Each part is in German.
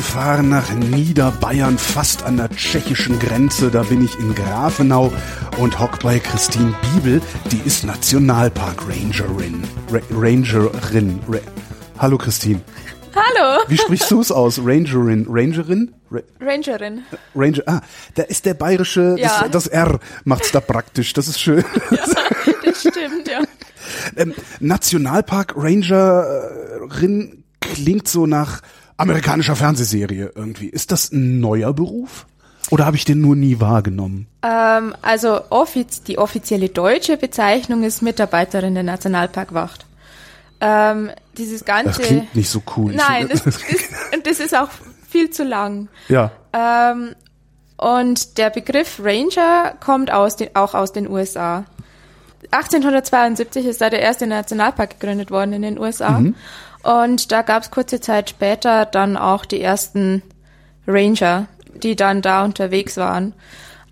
runtergefahren nach Niederbayern, fast an der tschechischen Grenze. Da bin ich in Grafenau und hock bei Christine Biebel. Die ist Nationalpark Rangerin. Ra Rangerin. Ra Hallo Christine. Hallo. Wie sprichst du es aus? Rangerin. Rangerin? Ra Rangerin. Ranger. Ah, da ist der bayerische, Ja. das, das R macht's da praktisch. Das ist schön. Ja, das stimmt, ja. Ähm, Nationalpark Rangerin klingt so nach amerikanischer Fernsehserie irgendwie. Ist das ein neuer Beruf? Oder habe ich den nur nie wahrgenommen? Ähm, also offiz die offizielle deutsche Bezeichnung ist Mitarbeiterin der Nationalparkwacht. Ähm, dieses ganze. Das klingt nicht so cool. Nein, das, ist, und das ist auch viel zu lang. ja. Ähm, und der Begriff Ranger kommt aus den, auch aus den USA. 1872 ist da der erste Nationalpark gegründet worden in den USA. Und da gab es kurze Zeit später dann auch die ersten Ranger, die dann da unterwegs waren.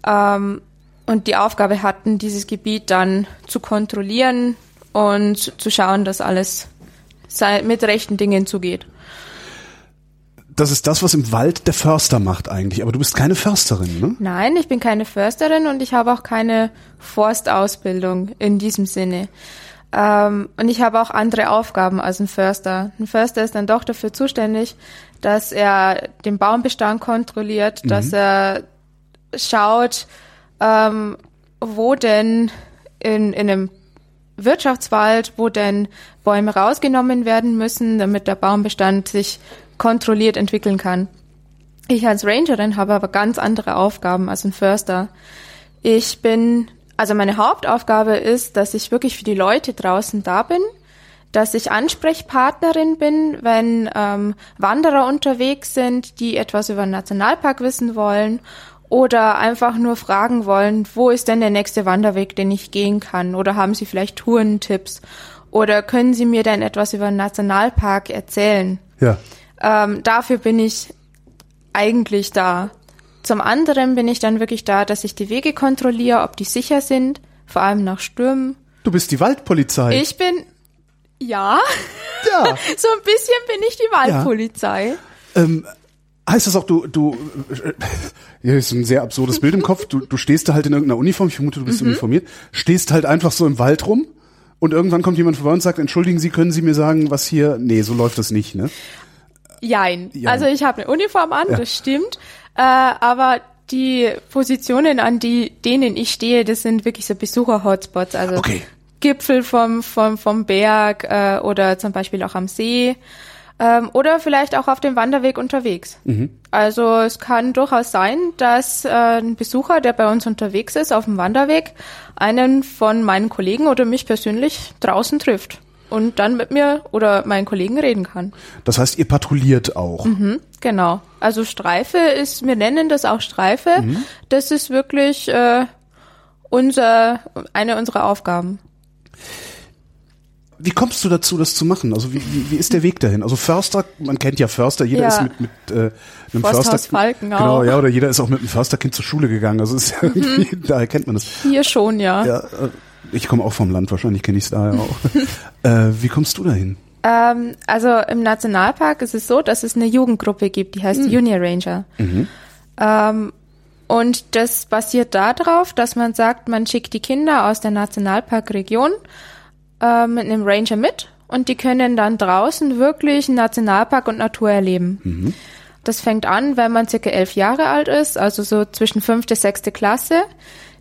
Ähm, und die Aufgabe hatten, dieses Gebiet dann zu kontrollieren und zu schauen, dass alles mit rechten Dingen zugeht. Das ist das, was im Wald der Förster macht eigentlich. Aber du bist keine Försterin, ne? Nein, ich bin keine Försterin und ich habe auch keine Forstausbildung in diesem Sinne. Ähm, und ich habe auch andere Aufgaben als ein Förster. Ein Förster ist dann doch dafür zuständig, dass er den Baumbestand kontrolliert, dass er schaut, ähm, wo denn in, in einem Wirtschaftswald, wo denn Bäume rausgenommen werden müssen, damit der Baumbestand sich kontrolliert entwickeln kann. Ich als Rangerin habe aber ganz andere Aufgaben als ein Förster. Ich bin, also meine Hauptaufgabe ist, dass ich wirklich für die Leute draußen da bin, dass ich Ansprechpartnerin bin, wenn ähm, Wanderer unterwegs sind, die etwas über den Nationalpark wissen wollen oder einfach nur fragen wollen, wo ist denn der nächste Wanderweg, den ich gehen kann? Oder haben Sie vielleicht Tourentipps? Oder können Sie mir denn etwas über den Nationalpark erzählen? Ja. Ähm, dafür bin ich eigentlich da. Zum anderen bin ich dann wirklich da, dass ich die Wege kontrolliere, ob die sicher sind, vor allem nach Stürmen. Du bist die Waldpolizei. Ich bin, ja, ja. so ein bisschen bin ich die Waldpolizei. Ähm, heißt das auch, du, du, ja, ist ein sehr absurdes Bild im Kopf. Du, du stehst da halt in irgendeiner Uniform, ich vermute, du bist Mhm. uniformiert, stehst halt einfach so im Wald rum und irgendwann kommt jemand vorbei und sagt, entschuldigen Sie, können Sie mir sagen, was hier, nee, so läuft das nicht, ne? Jein. Jein. Also ich habe eine Uniform an, Ja. das stimmt. Äh, aber die Positionen, an die denen ich stehe, das sind wirklich so Besucher-Hotspots. Also Okay. Gipfel vom, vom, vom Berg äh, oder zum Beispiel auch am See. Ähm, oder vielleicht auch auf dem Wanderweg unterwegs. Also es kann durchaus sein, dass äh, ein Besucher, der bei uns unterwegs ist auf dem Wanderweg, einen von meinen Kollegen oder mich persönlich draußen trifft und dann mit mir oder meinen Kollegen reden kann. Das heißt, ihr patrouilliert auch. Mhm. Genau. Also Streife ist, wir nennen das auch Streife. Das ist wirklich äh, unser, eine unserer Aufgaben. Wie kommst du dazu, das zu machen? Also wie, wie, wie ist der Weg dahin? Also Förster, man kennt ja Förster, jeder Ja. ist mit, mit äh, einem Förster. Falken genau, auch. ja, oder jeder ist auch mit einem Försterkind zur Schule gegangen. Also ist ja irgendwie, daher kennt man das. Hier schon, ja. Ja, äh, ich komme auch vom Land, wahrscheinlich kenne ich es daher auch. äh, wie kommst du dahin? Ähm, also im Nationalpark ist es so, dass es eine Jugendgruppe gibt, die heißt Junior Ranger. Ähm, und das basiert darauf, dass man sagt, man schickt die Kinder aus der Nationalparkregion äh, mit einem Ranger mit und die können dann draußen wirklich einen Nationalpark und Natur erleben. Das fängt an, wenn man circa elf Jahre alt ist, also so zwischen fünfte, sechste Klasse.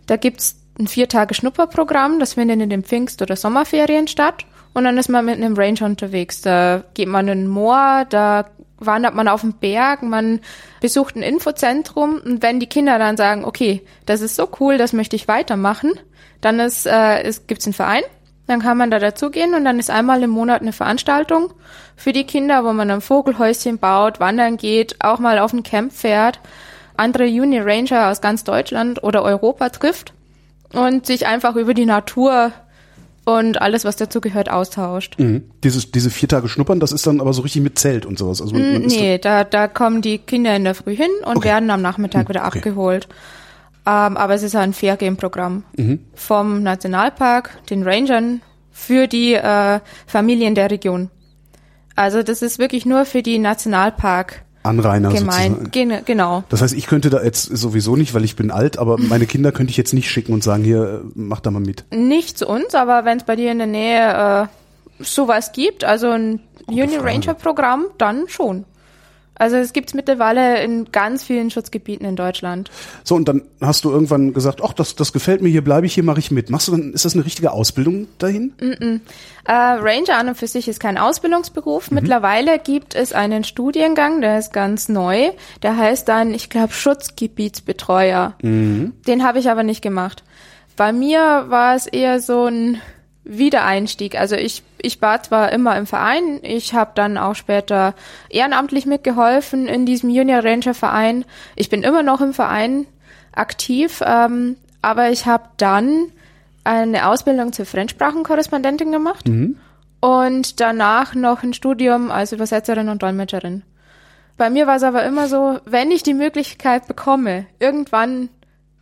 Da gibt's ein vier Tage Schnupperprogramm, das findet in den Pfingst- oder Sommerferien statt. Und dann ist man mit einem Ranger unterwegs. Da geht man in ein Moor, da wandert man auf den Berg, man besucht ein Infozentrum. Und wenn die Kinder dann sagen, okay, das ist so cool, das möchte ich weitermachen, dann ist, äh, ist, gibt's einen Verein. Dann kann man da dazugehen und dann ist einmal im Monat eine Veranstaltung für die Kinder, wo man ein Vogelhäuschen baut, wandern geht, auch mal auf ein Camp fährt, andere Junior Ranger aus ganz Deutschland oder Europa trifft und sich einfach über die Natur und alles, was dazu gehört, austauscht. Mhm. Dieses, diese vier Tage Schnuppern, das ist dann aber so richtig mit Zelt und sowas. Also man, man ist Nee, da, da kommen die Kinder in der Früh hin und Okay. werden am Nachmittag wieder okay. abgeholt. Ähm, aber es ist ein Fair-Game-Programm vom Nationalpark, den Rangern, für die äh, Familien der Region. Also das ist wirklich nur für die Nationalpark. Anrainer gemeint. sozusagen. Gen genau. Das heißt, ich könnte da jetzt sowieso nicht, weil ich bin alt, aber meine Kinder könnte ich jetzt nicht schicken und sagen, hier, mach da mal mit. Nicht zu uns, aber wenn es bei dir in der Nähe äh, sowas gibt, also ein Uni Ranger Programm, dann schon. Also es gibt's mittlerweile in ganz vielen Schutzgebieten in Deutschland. So, und dann hast du irgendwann gesagt, ach, das, das gefällt mir, hier bleibe ich, hier mache ich mit. Machst du dann, ist das eine richtige Ausbildung dahin? Äh, Ranger an und für sich ist kein Ausbildungsberuf. Mittlerweile gibt es einen Studiengang, der ist ganz neu. Der heißt dann, ich glaube, Schutzgebietsbetreuer. Den habe ich aber nicht gemacht. Bei mir war es eher so ein Wiedereinstieg. Also ich, ich war zwar immer im Verein, ich habe dann auch später ehrenamtlich mitgeholfen in diesem Junior Ranger Verein. Ich bin immer noch im Verein aktiv, ähm, aber ich habe dann eine Ausbildung zur Fremdsprachenkorrespondentin gemacht und danach noch ein Studium als Übersetzerin und Dolmetscherin. Bei mir war es aber immer so, wenn ich die Möglichkeit bekomme, irgendwann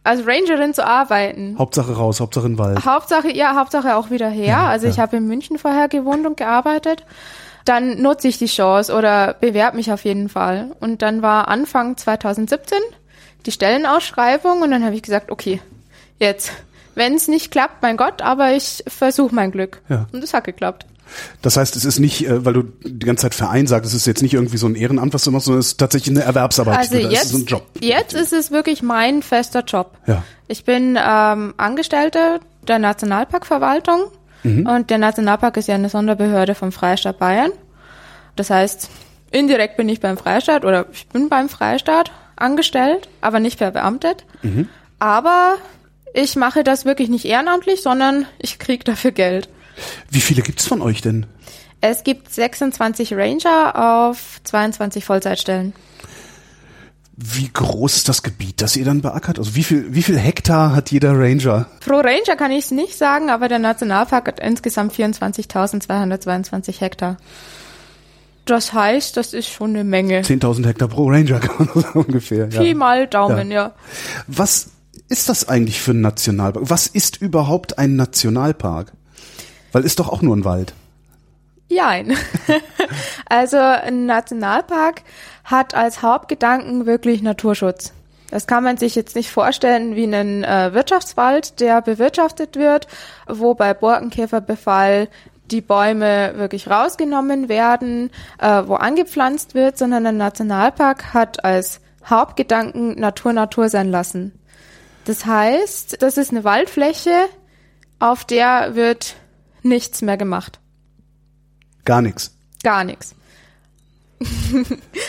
als Rangerin zu arbeiten, Hauptsache raus, Hauptsache in den Wald. Hauptsache, ja, Hauptsache auch wieder her. also ich habe in München vorher gewohnt und gearbeitet. Dann nutze ich die Chance oder bewerbe mich auf jeden Fall. Und dann war Anfang 2017 die Stellenausschreibung und dann habe ich gesagt, okay, jetzt, wenn es nicht klappt, mein Gott, aber ich versuche mein Glück. Ja. Und es hat geklappt. Das heißt, es ist nicht, äh, weil du die ganze Zeit Verein sagst, es ist jetzt nicht irgendwie so ein Ehrenamt, was du machst, sondern es ist tatsächlich eine Erwerbsarbeit. Also es jetzt, ist so ein Job. jetzt ist es wirklich mein fester Job. Ja. Ich bin ähm, Angestellte der Nationalparkverwaltung und der Nationalpark ist ja eine Sonderbehörde vom Freistaat Bayern. Das heißt, indirekt bin ich beim Freistaat oder ich bin beim Freistaat angestellt, aber nicht verbeamtet. Aber ich mache das wirklich nicht ehrenamtlich, sondern ich kriege dafür Geld. Wie viele gibt's von euch denn? Es gibt 26 Ranger auf 22 Vollzeitstellen. Wie groß ist das Gebiet, das ihr dann beackert? Also wie viel, wie viel Hektar hat jeder Ranger? Pro Ranger kann ich es nicht sagen, aber der Nationalpark hat insgesamt 24.222 Hektar. Das heißt, das ist schon eine Menge. 10.000 Hektar pro Ranger kann man sagen, ungefähr. Pi Ja. mal Daumen, ja. Was ist das eigentlich für ein Nationalpark? Was ist überhaupt ein Nationalpark? Weil ist doch auch nur ein Wald. Jein. also ein Nationalpark hat als Hauptgedanken wirklich Naturschutz. Das kann man sich jetzt nicht vorstellen wie einen äh, Wirtschaftswald, der bewirtschaftet wird, wo bei Borkenkäferbefall die Bäume wirklich rausgenommen werden, äh, wo angepflanzt wird, sondern ein Nationalpark hat als Hauptgedanken Natur Natur sein lassen. Das heißt, das ist eine Waldfläche, auf der wird nichts mehr gemacht. Gar nichts. Gar nichts.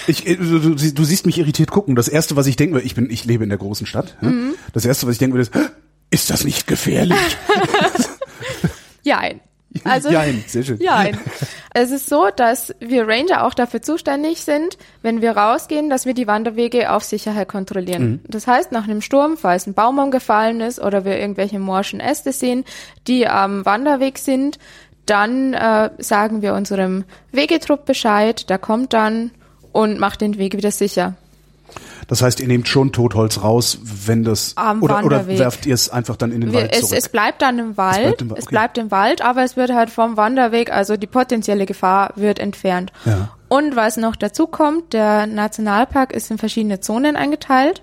Ich, äh, du, du, siehst mich irritiert gucken. Das erste, was ich denke, ich bin, ich lebe in der großen Stadt. ja? Mhm. Das erste, was ich denke, ist, "Hä? ist das nicht gefährlich? Jein. Also, Jein, sehr schön. Jein. Es ist so, dass wir Ranger auch dafür zuständig sind, wenn wir rausgehen, dass wir die Wanderwege auf Sicherheit kontrollieren. Das heißt, nach einem Sturm, falls ein Baum umgefallen ist oder wir irgendwelche morschen Äste sehen, die am Wanderweg sind, dann äh, sagen wir unserem Wegetrupp Bescheid, der kommt dann und macht den Weg wieder sicher. Das heißt, ihr nehmt schon Totholz raus, wenn das Am oder, oder Wanderweg. werft ihr es einfach dann in den Wir, Wald es, zurück. es bleibt dann im Wald, bleibt im Wa- es okay. bleibt im Wald, aber es wird halt vom Wanderweg, also die potenzielle Gefahr wird entfernt. Ja. Und was noch dazu kommt, der Nationalpark ist in verschiedene Zonen eingeteilt.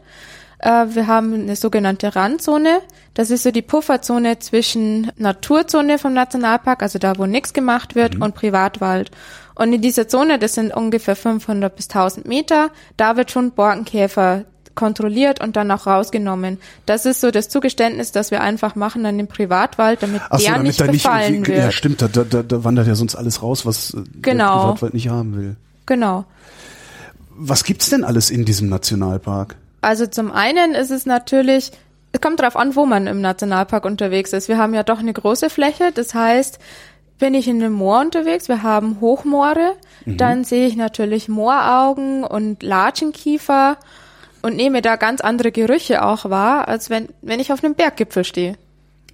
Äh, wir haben eine sogenannte Randzone. Das ist so die Pufferzone zwischen Naturzone vom Nationalpark, also da, wo nichts gemacht wird, und Privatwald. Und in dieser Zone, das sind ungefähr 500 bis 1000 Meter, da wird schon Borkenkäfer kontrolliert und dann auch rausgenommen. Das ist so das Zugeständnis, das wir einfach machen an dem Privatwald, damit Ach so, der damit nicht da nicht befallen irgendwie, wird. ja stimmt, da, da, da wandert ja sonst alles raus, was äh, der Genau. Privatwald nicht haben will. Genau. Was gibt's denn alles in diesem Nationalpark? Also zum einen ist es natürlich, es kommt darauf an, wo man im Nationalpark unterwegs ist. Wir haben ja doch eine große Fläche, das heißt, bin ich in einem Moor unterwegs, wir haben Hochmoore, dann sehe ich natürlich Mooraugen und Latschenkiefer und nehme da ganz andere Gerüche auch wahr, als wenn, wenn ich auf einem Berggipfel stehe.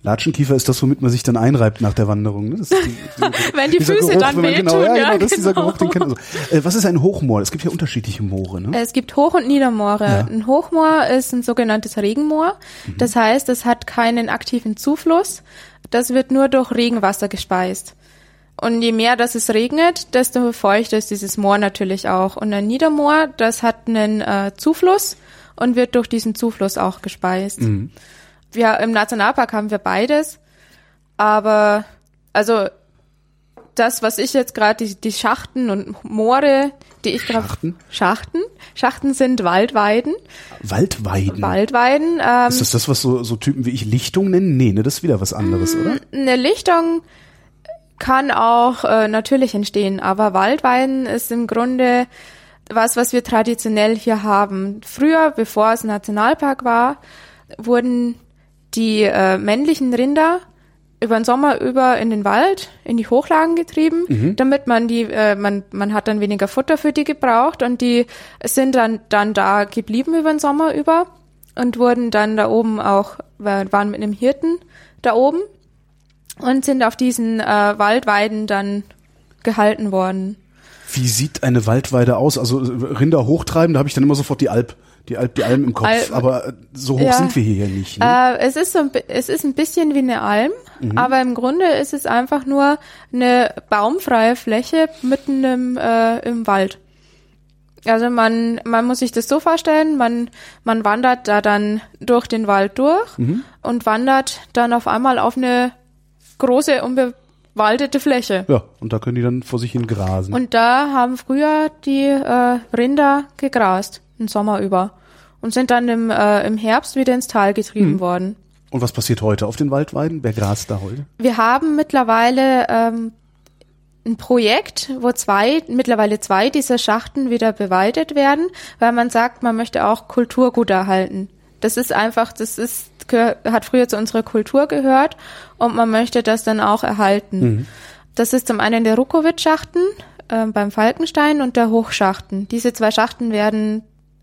Latschenkiefer ist das, womit man sich dann einreibt nach der Wanderung. Ne? Die, die, Wenn die Füße dann wenn man, genau, wehtun, ja, ja, genau, das ist dieser genau. Geruch, den kennt man so. Äh, was ist ein Hochmoor? Es gibt ja unterschiedliche Moore, ne? Es gibt Hoch- und Niedermoore. Ein Hochmoor ist ein sogenanntes Regenmoor. Das heißt, es hat keinen aktiven Zufluss. Das wird nur durch Regenwasser gespeist. Und je mehr das es regnet, desto feuchter ist dieses Moor natürlich auch. Und ein Niedermoor, das hat einen äh, Zufluss und wird durch diesen Zufluss auch gespeist. Mhm. Wir, Im Nationalpark haben wir beides. Aber also das, was ich jetzt gerade, die, die Schachten und Moore, die ich gerade. Schachten? Schachten. Schachten sind Waldweiden. Waldweiden? Waldweiden. Ähm, ist das das, was so, so Typen wie ich Lichtung nennen? Nee, ne, das ist wieder was anderes, oder? Eine Lichtung kann auch äh, natürlich entstehen, aber Waldweiden ist im Grunde was, was wir traditionell hier haben. Früher, bevor es Nationalpark war, wurden die äh, männlichen Rinder über den Sommer über in den Wald, in die Hochlagen getrieben, mhm. damit man die, äh, man, man hat dann weniger Futter für die gebraucht und die sind dann, dann da geblieben über den Sommer über und wurden dann da oben auch, waren mit einem Hirten da oben und sind auf diesen äh, Waldweiden dann gehalten worden. Wie sieht eine Waldweide aus? Also Rinder hochtreiben, da habe ich dann immer sofort die Alp die Alp, die Alm im Kopf, Al aber äh, so hoch ja. sind wir hier ja nicht. Ne? Äh, es ist so, es ist ein bisschen wie eine Alm, mhm. aber im Grunde ist es einfach nur eine baumfreie Fläche mitten im, äh, im Wald. Also man, man muss sich das so vorstellen, man, man wandert da dann durch den Wald durch mhm. und wandert dann auf einmal auf eine große, unbewaldete Fläche. Ja, und da können die dann vor sich hin grasen. Und da haben früher die äh, Rinder gegrast den Sommer über und sind dann im, äh, im Herbst wieder ins Tal getrieben hm. worden. Und was passiert heute auf den Waldweiden? Wer grast da heute? Wir haben mittlerweile ähm, ein Projekt, wo zwei, mittlerweile zwei dieser Schachten wieder bewaldet werden, weil man sagt, man möchte auch Kulturgut erhalten. Das ist einfach, das ist, hat früher zu unserer Kultur gehört und man möchte das dann auch erhalten. Mhm. Das ist zum einen der Rukowitz-Schachten äh, beim Falkenstein und der Hochschachten. Diese zwei Schachten werden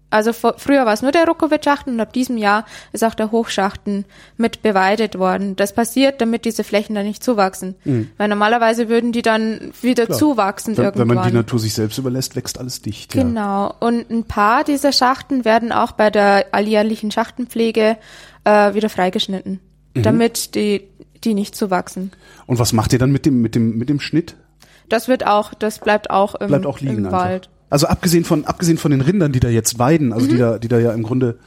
also früher war es nur der Rukowitz-Schachten und ab diesem Jahr ist auch der Hochschachten mit beweidet worden. Das passiert, damit diese Flächen dann nicht zuwachsen. Mhm. Weil normalerweise würden die dann wieder Klar. zuwachsen wenn, irgendwann. Wenn man die Natur sich selbst überlässt, wächst alles dicht. Genau. Ja. Und ein paar dieser Schachten werden auch bei der alljährlichen Schachtenpflege äh, wieder freigeschnitten, mhm. damit die, die nicht zuwachsen. Und was macht ihr dann mit dem, mit dem, mit dem Schnitt? Das wird auch, das bleibt auch im, bleibt auch liegen im Wald. Also abgesehen von, abgesehen von den Rindern, die da jetzt weiden, also mhm. die da, die da ja im Grunde,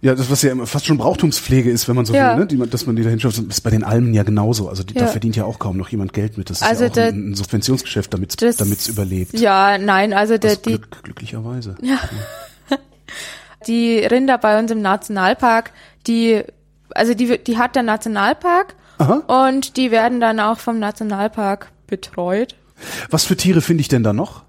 ja, das was ja fast schon Brauchtumspflege ist, wenn man so ja. will, ne? Die, dass man die da hinschafft, ist bei den Almen ja genauso. Also die, ja. da verdient ja auch kaum noch jemand Geld mit. Das ist also ja auch der, ein, Subventionsgeschäft, damit es überlebt. Ja, nein, also der, die Glück, glücklicherweise. Ja. die Rinder bei uns im Nationalpark, die also die die hat der Nationalpark Aha. und die werden dann auch vom Nationalpark betreut. Was für Tiere finde ich denn da noch?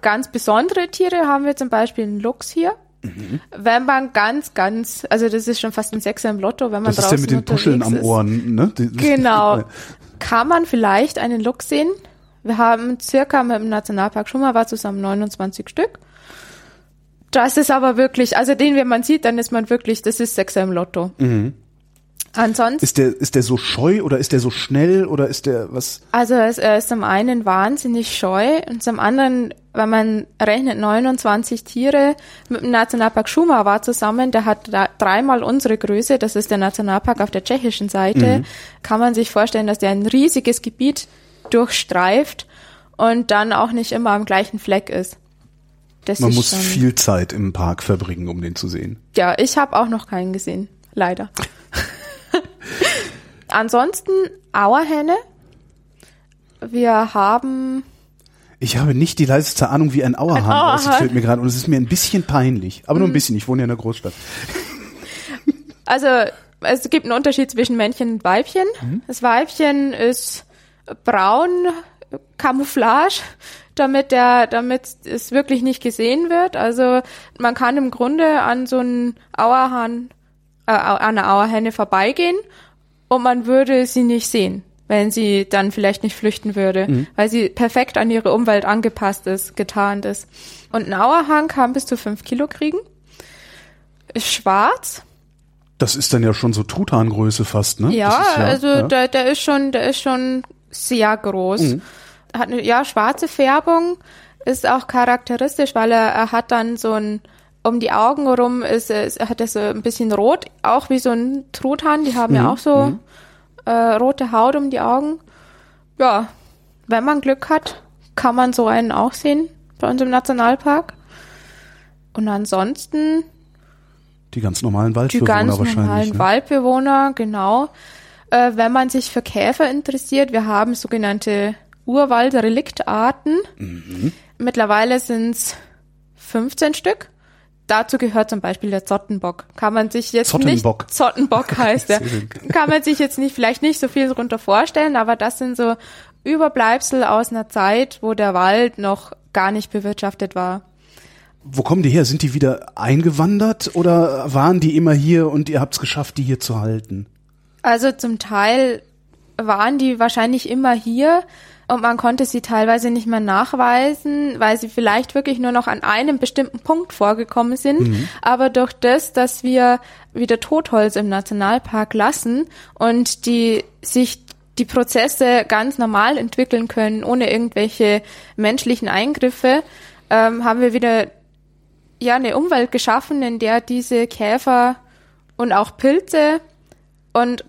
Ganz besondere Tiere haben wir zum Beispiel einen Luchs hier. Mhm. Wenn man ganz, ganz, also das ist schon fast ein Sechser im Lotto, wenn man das draußen ist ja mit den Puscheln am Ohren, ne? Genau. Kann man vielleicht einen Luchs sehen? Wir haben circa mit dem Nationalpark schon mal war zusammen 29 Stück. Das ist aber wirklich, also den, wenn man sieht, dann ist man wirklich, das ist Sechser im Lotto. Mhm. Ansonsten. Ist der, ist der so scheu oder ist der so schnell oder ist der was? Also er ist, er ist zum einen wahnsinnig scheu und zum anderen, wenn man rechnet 29 Tiere mit dem Nationalpark Schuma war zusammen, der hat dreimal unsere Größe, das ist der Nationalpark auf der tschechischen Seite, mhm. kann man sich vorstellen, dass der ein riesiges Gebiet durchstreift und dann auch nicht immer am gleichen Fleck ist. Das man ist muss viel Zeit im Park verbringen, um den zu sehen. Ja, ich habe auch noch keinen gesehen, leider. Ansonsten Auerhähne. Wir haben. Ich habe nicht die leiseste Ahnung, wie ein Auerhahn ein aussieht, fällt mir gerade. Und es ist mir ein bisschen peinlich. Aber nur ein mhm. bisschen. Ich wohne ja in einer Großstadt. Also, es gibt einen Unterschied zwischen Männchen und Weibchen. Mhm. Das Weibchen ist braun, Camouflage, damit der, damit es wirklich nicht gesehen wird. Also, man kann im Grunde an so einen Auerhahn äh, an einer Auerhenne vorbeigehen und man würde sie nicht sehen, wenn sie dann vielleicht nicht flüchten würde, mhm. weil sie perfekt an ihre Umwelt angepasst ist, getarnt ist. Und ein Auerhahn kann bis zu fünf Kilo kriegen, ist schwarz. Das ist dann ja schon so Truthahngröße fast, ne? Ja, ja also ja. Der, der ist schon, der ist schon sehr groß. Mhm. Hat eine ja schwarze Färbung, ist auch charakteristisch, weil er, er hat dann so ein um die Augen rum ist, ist hat er so ein bisschen rot, auch wie so ein Truthahn. Die haben mhm. ja auch so mhm. äh, rote Haut um die Augen. ja, wenn man Glück hat, kann man so einen auch sehen bei uns im Nationalpark. Und ansonsten die ganz normalen Waldbewohner die ganz wahrscheinlich. normalen ne? Waldbewohner, genau. Äh, wenn man sich für Käfer interessiert, wir haben sogenannte Urwaldreliktarten. Mhm. Mittlerweile sind es 15 Stück. Dazu gehört zum Beispiel der Zottenbock. Kann man sich jetzt Zottenbock. nicht Zottenbock heißt er. Kann man sich jetzt nicht vielleicht nicht so viel darunter vorstellen, aber das sind so Überbleibsel aus einer Zeit, wo der Wald noch gar nicht bewirtschaftet war. Wo kommen die her? Sind die wieder eingewandert oder waren die immer hier und ihr habt es geschafft, die hier zu halten? Also zum Teil waren die wahrscheinlich immer hier und man konnte sie teilweise nicht mehr nachweisen, weil sie vielleicht wirklich nur noch an einem bestimmten Punkt vorgekommen sind. Aber durch das, dass wir wieder Totholz im Nationalpark lassen und die sich die Prozesse ganz normal entwickeln können, ohne irgendwelche menschlichen Eingriffe, ähm, haben wir wieder ja eine Umwelt geschaffen, in der diese Käfer und auch Pilze und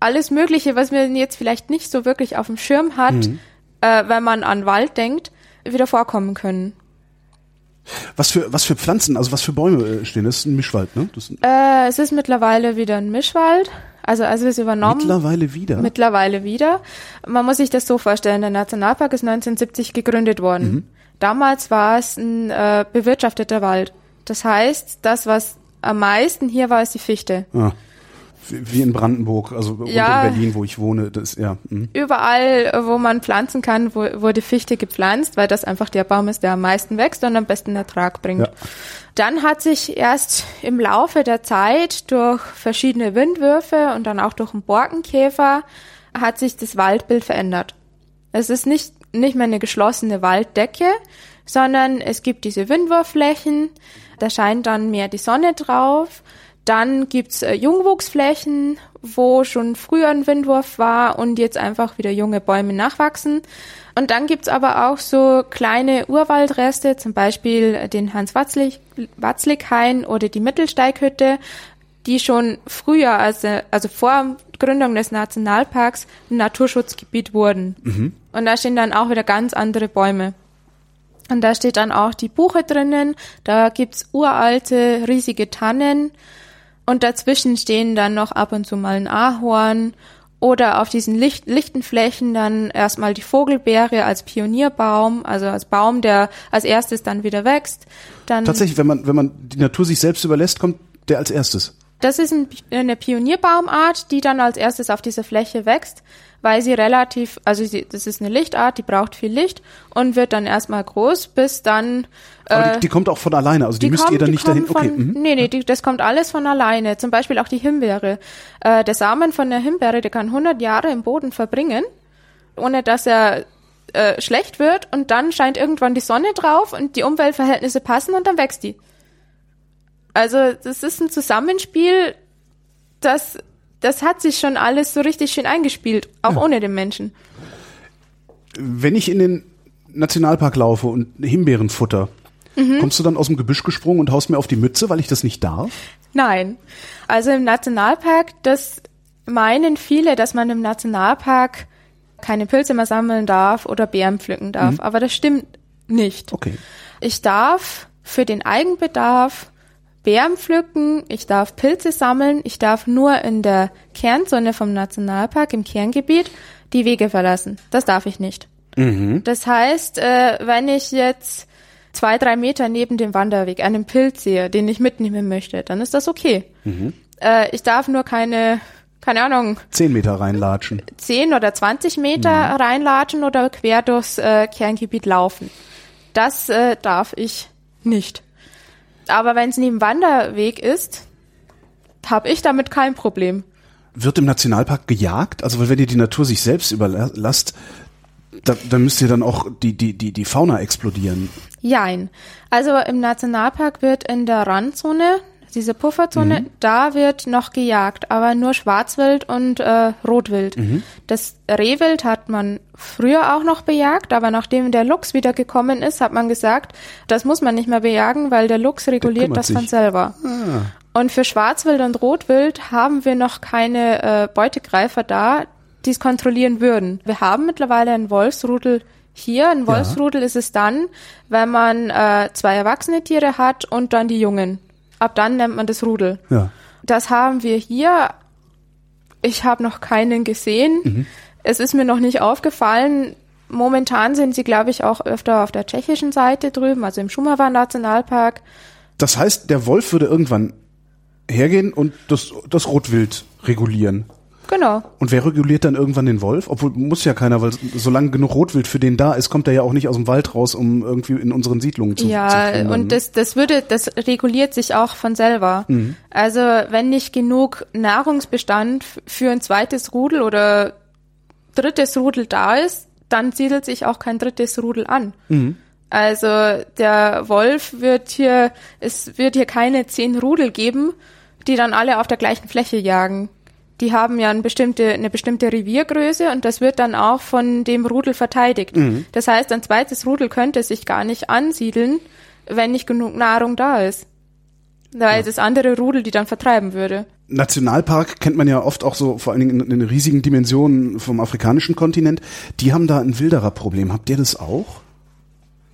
alles Mögliche, was man jetzt vielleicht nicht so wirklich auf dem Schirm hat, äh, wenn man an Wald denkt, wieder vorkommen können. Was für, was für Pflanzen, also was für Bäume äh, stehen? Das ist ein Mischwald, ne? Das Äh, es ist mittlerweile wieder ein Mischwald. Also als wir es übernommen, mittlerweile wieder. mittlerweile wieder. Man muss sich das so vorstellen, der Nationalpark ist 1970 gegründet worden. Mhm. Damals war es ein äh, bewirtschafteter Wald. Das heißt, das, was am meisten hier war, ist die Fichte. ah. Wie in Brandenburg, also Ja. um Berlin, wo ich wohne. Das, ja. hm. Überall, äh, wo man pflanzen kann, wo, wurde Fichte gepflanzt, weil das einfach der Baum ist, der am meisten wächst und am besten Ertrag bringt. Ja. Dann hat sich erst im Laufe der Zeit durch verschiedene Windwürfe und dann auch durch den Borkenkäfer hat sich das Waldbild verändert. Es ist nicht, nicht mehr eine geschlossene Walddecke, sondern es gibt diese Windwurfflächen, da scheint dann mehr die Sonne drauf. Dann gibt's äh, Jungwuchsflächen, wo schon früher ein Windwurf war und jetzt einfach wieder junge Bäume nachwachsen. Und dann gibt's aber auch so kleine Urwaldreste, zum Beispiel den Hans-Watzlik-Hain oder die Mittelsteighütte, die schon früher, also, also vor Gründung des Nationalparks, ein Naturschutzgebiet wurden. Und da stehen dann auch wieder ganz andere Bäume. Und da steht dann auch die Buche drinnen, da gibt's uralte, riesige Tannen und dazwischen stehen dann noch ab und zu mal ein Ahorn oder auf diesen Licht, lichten Flächen dann erstmal die Vogelbeere als Pionierbaum, also als Baum, der als erstes dann wieder wächst. Dann Tatsächlich, wenn man, wenn man die Natur sich selbst überlässt, kommt der als erstes. Das ist ein, eine Pionierbaumart, die dann als erstes auf dieser Fläche wächst, weil sie relativ, also sie, das ist eine Lichtart, die braucht viel Licht und wird dann erstmal groß, bis dann Aber äh, die, die kommt auch von alleine, also die, die müsst kommen- ihr dann die nicht dahin. kommen Okay. Von, mhm. Nee, nee, die, das kommt alles von alleine. Zum Beispiel auch die Himbeere. Äh, der Samen von der Himbeere, der kann 100 Jahre im Boden verbringen, ohne dass er äh, schlecht wird und dann scheint irgendwann die Sonne drauf und die Umweltverhältnisse passen und dann wächst die. Also das ist ein Zusammenspiel, das, das hat sich schon alles so richtig schön eingespielt, auch ohne den Menschen. Wenn ich in den Nationalpark laufe und Himbeeren futter, Mhm. kommst du dann aus dem Gebüsch gesprungen und haust mir auf die Mütze, weil ich das nicht darf? Nein. Also im Nationalpark, das meinen viele, dass man im Nationalpark keine Pilze mehr sammeln darf oder Beeren pflücken darf. Aber das stimmt nicht. Okay. Ich darf für den Eigenbedarf Beeren pflücken, ich darf Pilze sammeln, ich darf nur in der Kernzone vom Nationalpark, im Kerngebiet, die Wege verlassen. Das darf ich nicht. Das heißt, äh, wenn ich jetzt zwei, drei Meter neben dem Wanderweg einen Pilz sehe, den ich mitnehmen möchte, dann ist das okay. Äh, ich darf nur keine, keine Ahnung, Zehn Meter reinlatschen. 10 oder 20 Meter reinlatschen oder quer durchs äh, Kerngebiet laufen. Das äh, darf ich nicht. Aber wenn es neben Wanderweg ist, habe ich damit kein Problem. Wird im Nationalpark gejagt? Also weil wenn ihr die Natur sich selbst überlasst, da, dann müsst ihr dann auch die, die, die, die Fauna explodieren. Jein. Also im Nationalpark wird in der Randzone, diese Pufferzone, da wird noch gejagt, aber nur Schwarzwild und äh, Rotwild. Das Rehwild hat man früher auch noch bejagt, aber nachdem der Luchs wieder gekommen ist, hat man gesagt, das muss man nicht mehr bejagen, weil der Luchs reguliert das von selber. Und für Schwarzwild und Rotwild haben wir noch keine äh, Beutegreifer da, die es kontrollieren würden. Wir haben mittlerweile ein Wolfsrudel hier. Ein Wolfsrudel ja. ist es dann, wenn man äh, zwei erwachsene Tiere hat und dann die Jungen. Ab dann nennt man das Rudel. Ja. Das haben wir hier. Ich habe noch keinen gesehen. Mhm. Es ist mir noch nicht aufgefallen. Momentan sind sie, glaube ich, auch öfter auf der tschechischen Seite drüben, also im Schumava Nationalpark. Das heißt, der Wolf würde irgendwann hergehen und das, das Rotwild regulieren. Genau. Und wer reguliert dann irgendwann den Wolf? Obwohl muss ja keiner, weil solange genug Rotwild für den da ist, kommt er ja auch nicht aus dem Wald raus, um irgendwie in unseren Siedlungen zu Ja, zu und das, das würde, das reguliert sich auch von selber. Mhm. Also wenn nicht genug Nahrungsbestand für ein zweites Rudel oder drittes Rudel da ist, dann siedelt sich auch kein drittes Rudel an. Mhm. Also der Wolf wird hier, es wird hier keine zehn Rudel geben, die dann alle auf der gleichen Fläche jagen. Die haben ja eine bestimmte, eine bestimmte Reviergröße und das wird dann auch von dem Rudel verteidigt. Mhm. Das heißt, ein zweites Rudel könnte sich gar nicht ansiedeln, wenn nicht genug Nahrung da ist. Weil ja. das andere Rudel die dann vertreiben würde. Nationalpark kennt man ja oft auch so, vor allen Dingen in, in riesigen Dimensionen vom afrikanischen Kontinent. Die haben da ein Wilderer-Problem. Habt ihr das auch?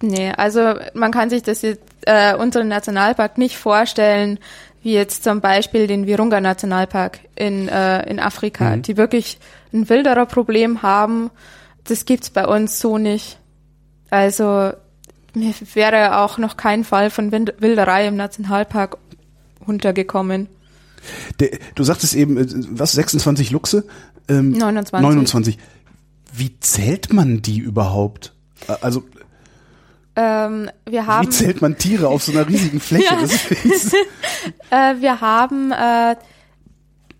Nee, also man kann sich das jetzt, äh, unseren Nationalpark nicht vorstellen, wie jetzt zum Beispiel den Virunga Nationalpark in, äh, in Afrika, mhm. die wirklich ein wilderer Problem haben. Das gibt's bei uns so nicht. Also mir wäre auch noch kein Fall von Wilderei im Nationalpark untergekommen. Der, du sagtest eben, äh, was, 26 Luchse? Ähm, 29. 29. Wie zählt man die überhaupt? Also ähm, wir haben. Wie zählt man Tiere auf so einer riesigen Fläche? äh, wir haben äh,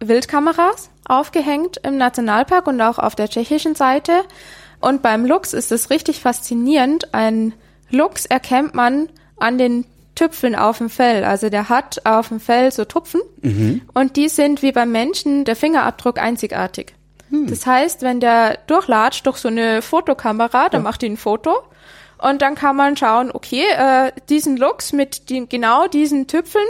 Wildkameras aufgehängt im Nationalpark und auch auf der tschechischen Seite. Und beim Luchs ist es richtig faszinierend. Ein Luchs erkennt man an den Tüpfeln auf dem Fell. Also der hat auf dem Fell so Tupfen mhm. und die sind wie beim Menschen der Fingerabdruck einzigartig. Hm. Das heißt, wenn der durchlatscht durch so eine Fotokamera, dann ja. macht die ein Foto und dann kann man schauen, okay, äh, diesen Lux mit den, genau diesen Tüpfeln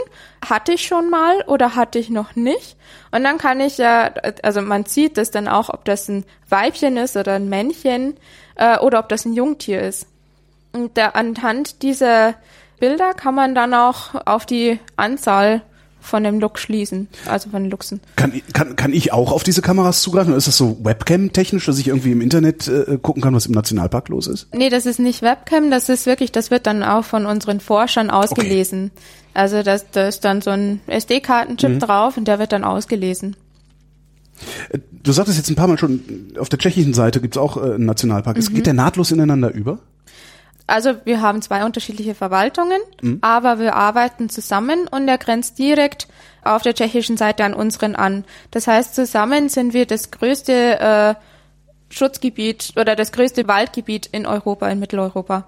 hatte ich schon mal oder hatte ich noch nicht. Und dann kann ich ja, also man sieht das dann auch, ob das ein Weibchen ist oder ein Männchen äh, oder ob das ein Jungtier ist. Und da, anhand dieser Bilder kann man dann auch auf die Anzahl von dem Look schließen, also von den Luchsen. Kann, kann, kann ich auch auf diese Kameras zugreifen? Oder ist das so Webcam-technisch, dass ich irgendwie im Internet äh, gucken kann, was im Nationalpark los ist? Nee, das ist nicht Webcam, das ist wirklich, das wird dann auch von unseren Forschern ausgelesen. Okay. Also das, da ist dann so ein SD-Kartenchip mhm. drauf und der wird dann ausgelesen. Äh, du sagtest jetzt ein paar Mal schon, auf der tschechischen Seite gibt's auch äh, einen Nationalpark. Mhm. Geht der nahtlos ineinander über? Also wir haben zwei unterschiedliche Verwaltungen, mhm. aber wir arbeiten zusammen und er grenzt direkt auf der tschechischen Seite an unseren an. Das heißt, zusammen sind wir das größte äh, Schutzgebiet oder das größte Waldgebiet in Europa, in Mitteleuropa.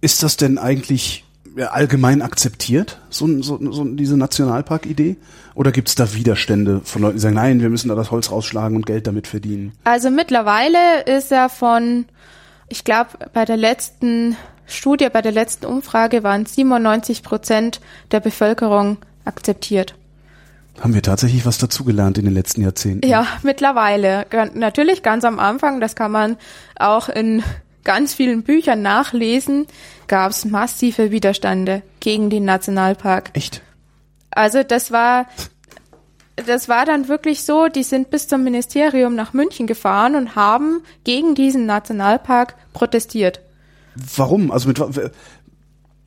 Ist das denn eigentlich allgemein akzeptiert, so, so, so diese Nationalpark-Idee? Oder gibt es da Widerstände von Leuten, die sagen, nein, wir müssen da das Holz rausschlagen und Geld damit verdienen? Also mittlerweile ist er von ich glaube, bei der letzten Studie, bei der letzten Umfrage waren 97 Prozent der Bevölkerung akzeptiert. Haben wir tatsächlich was dazugelernt in den letzten Jahrzehnten? Ja, mittlerweile. Natürlich ganz am Anfang, das kann man auch in ganz vielen Büchern nachlesen, gab es massive Widerstände gegen den Nationalpark. Echt? Also das war das war dann wirklich so, die sind bis zum Ministerium nach München gefahren und haben gegen diesen Nationalpark protestiert. Warum? Also mit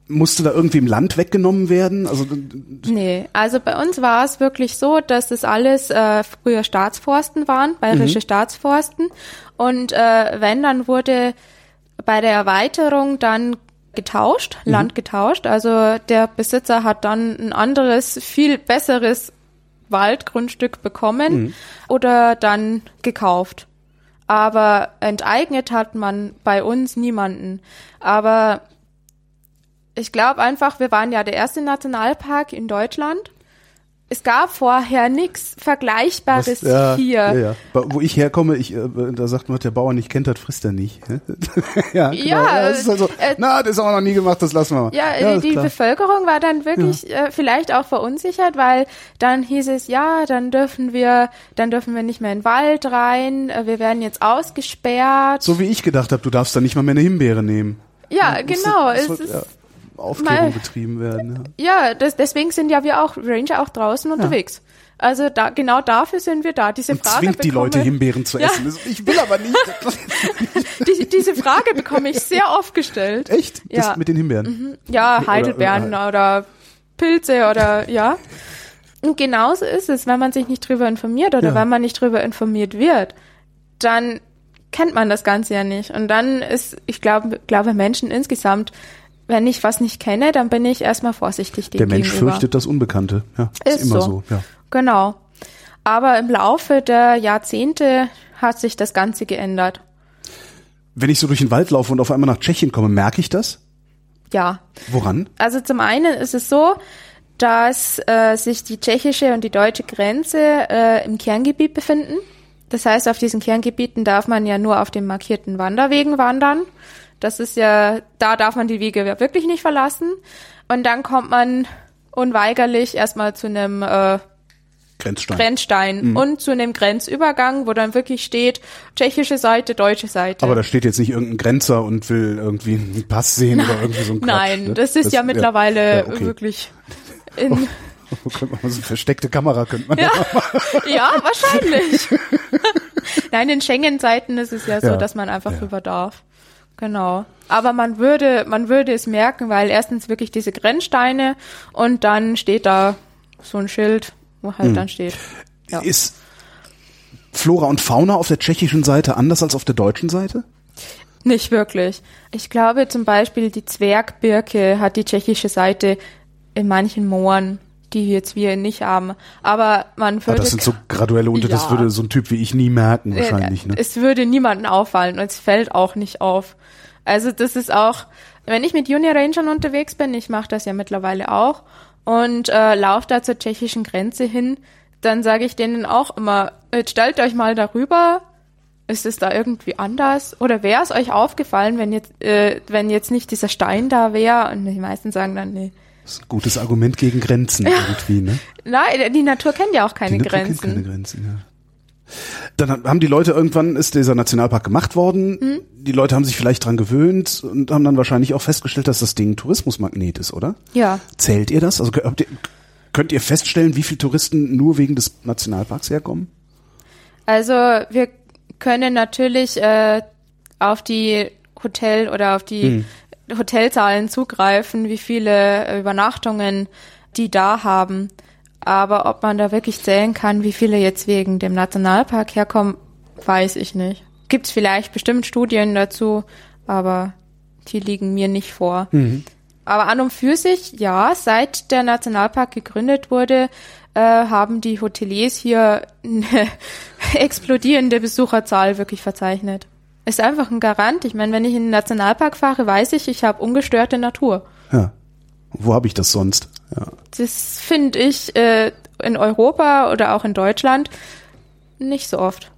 musste da irgendwie im Land weggenommen werden? Also nee, also bei uns war es wirklich so, dass das alles äh, früher Staatsforsten waren, bayerische mhm. Staatsforsten und äh, wenn dann wurde bei der Erweiterung dann getauscht, mhm. Land getauscht. Also der Besitzer hat dann ein anderes, viel besseres Waldgrundstück bekommen mhm. oder dann gekauft. Aber enteignet hat man bei uns niemanden. Aber ich glaube einfach, wir waren ja der erste Nationalpark in Deutschland. Es gab vorher nichts Vergleichbares Was- ja, hier. Ja, ja. Wo ich herkomme, ich, äh, da sagt man, der Bauer nicht kennt, das frisst er nicht. ja, genau. Ja, das ist also, äh, na, das haben wir noch nie gemacht, das lassen wir mal. Ja, die klar. Bevölkerung war dann wirklich äh, vielleicht auch verunsichert, weil dann hieß es, ja, dann dürfen wir, dann dürfen wir nicht mehr in den Wald rein, äh, wir werden jetzt ausgesperrt. So wie ich gedacht habe, du darfst da nicht mal mehr eine Himbeere nehmen. ja, genau. es Es Aufklärung mal- betrieben werden. Ja. ja, das, deswegen sind ja wir auch Ranger auch draußen unterwegs. Also da, genau dafür sind wir da. Diese Und Frage zwingt die Leute, bekomme- Himbeeren zu Ja. essen. Das- Ich will aber nicht. Die, diese Frage bekomme ich sehr oft gestellt. Echt? Das Ja. mit den Himbeeren? Ja, Oder- Heidelbeeren oder, Pilze oder ja. Und genauso ist es, wenn man sich nicht drüber informiert oder Ja. wenn man nicht drüber informiert wird, dann kennt man das Ganze ja nicht. Und dann ist, ich glaube, glaube Menschen insgesamt, wenn ich was nicht kenne, dann bin ich erstmal vorsichtig dem Der Mensch gegenüber. fürchtet das Unbekannte. Ja, ist, Ist immer so. so. Ja. Genau. Aber im Laufe der Jahrzehnte hat sich das Ganze geändert. Wenn ich so durch den Wald laufe und auf einmal nach Tschechien komme, merke ich das? Ja. Woran? Also zum einen ist es so, dass äh, sich die tschechische und die deutsche Grenze äh, im Kerngebiet befinden. Das heißt, auf diesen Kerngebieten darf man ja nur auf den markierten Wanderwegen wandern. Das ist ja, da darf man die Wege wirklich nicht verlassen. Und dann kommt man unweigerlich erstmal zu einem äh, Grenzstein. Grenzstein und zu einem Grenzübergang, wo dann wirklich steht, tschechische Seite, deutsche Seite. aber da steht jetzt nicht irgendein Grenzer und will irgendwie einen Pass sehen oder irgendwie so ein Quatsch. Nein, ne? das ist ja mittlerweile ja, okay. wirklich in, Könnte man so eine versteckte Kamera könnte man Ja, ja wahrscheinlich. Nein, in Schengen-Seiten ist es ja so, Ja. dass man einfach Ja. rüber darf. Genau. Aber man würde, man würde es merken, weil erstens wirklich diese Grenzsteine und dann steht da so ein Schild, wo halt dann steht. Ja. Ist Flora und Fauna auf der tschechischen Seite anders als auf der deutschen Seite? Nicht wirklich. Ich glaube zum Beispiel die Zwergbirke hat die tschechische Seite in manchen Mooren, die jetzt wir nicht haben. Aber man Ah, würde das sind so graduelle Unter, das Ja. würde so ein Typ wie ich nie merken wahrscheinlich. Äh, Ne? Es würde niemanden auffallen und es fällt auch nicht auf. Also das ist auch, wenn ich mit Junior Rangern unterwegs bin, ich mache das ja mittlerweile auch und äh, laufe da zur tschechischen Grenze hin, dann sage ich denen auch immer, jetzt stellt euch mal darüber, ist es da irgendwie anders? Oder wäre es euch aufgefallen, wenn jetzt, äh, wenn jetzt nicht dieser Stein da wäre? Und die meisten sagen dann, nee. Das ist ein gutes Argument gegen Grenzen irgendwie, ne? Nein, die Natur kennt ja auch keine Die Natur Grenzen. kennt keine Grenzen, ja. Dann haben die Leute irgendwann ist dieser Nationalpark gemacht worden. Mhm. Die Leute haben sich vielleicht dran gewöhnt und haben dann wahrscheinlich auch festgestellt, dass das Ding ein Tourismusmagnet ist, oder? Ja. Zählt ihr das? Also ihr, könnt ihr feststellen, wie viele Touristen nur wegen des Nationalparks herkommen? Also wir können natürlich äh, auf die Hotel oder auf die Hotelzahlen zugreifen, wie viele Übernachtungen die da haben. Aber ob man da wirklich zählen kann, wie viele jetzt wegen dem Nationalpark herkommen, weiß ich nicht. Gibt's vielleicht bestimmt Studien dazu, aber die liegen mir nicht vor. Aber an und für sich, ja, seit der Nationalpark gegründet wurde, äh, haben die Hoteliers hier eine explodierende Besucherzahl wirklich verzeichnet. Ist einfach ein Garant. Ich meine, wenn ich in den Nationalpark fahre, weiß ich, ich habe ungestörte Natur. Ja. Wo habe ich das sonst? Ja. Das finde ich äh, in Europa oder auch in Deutschland nicht so oft.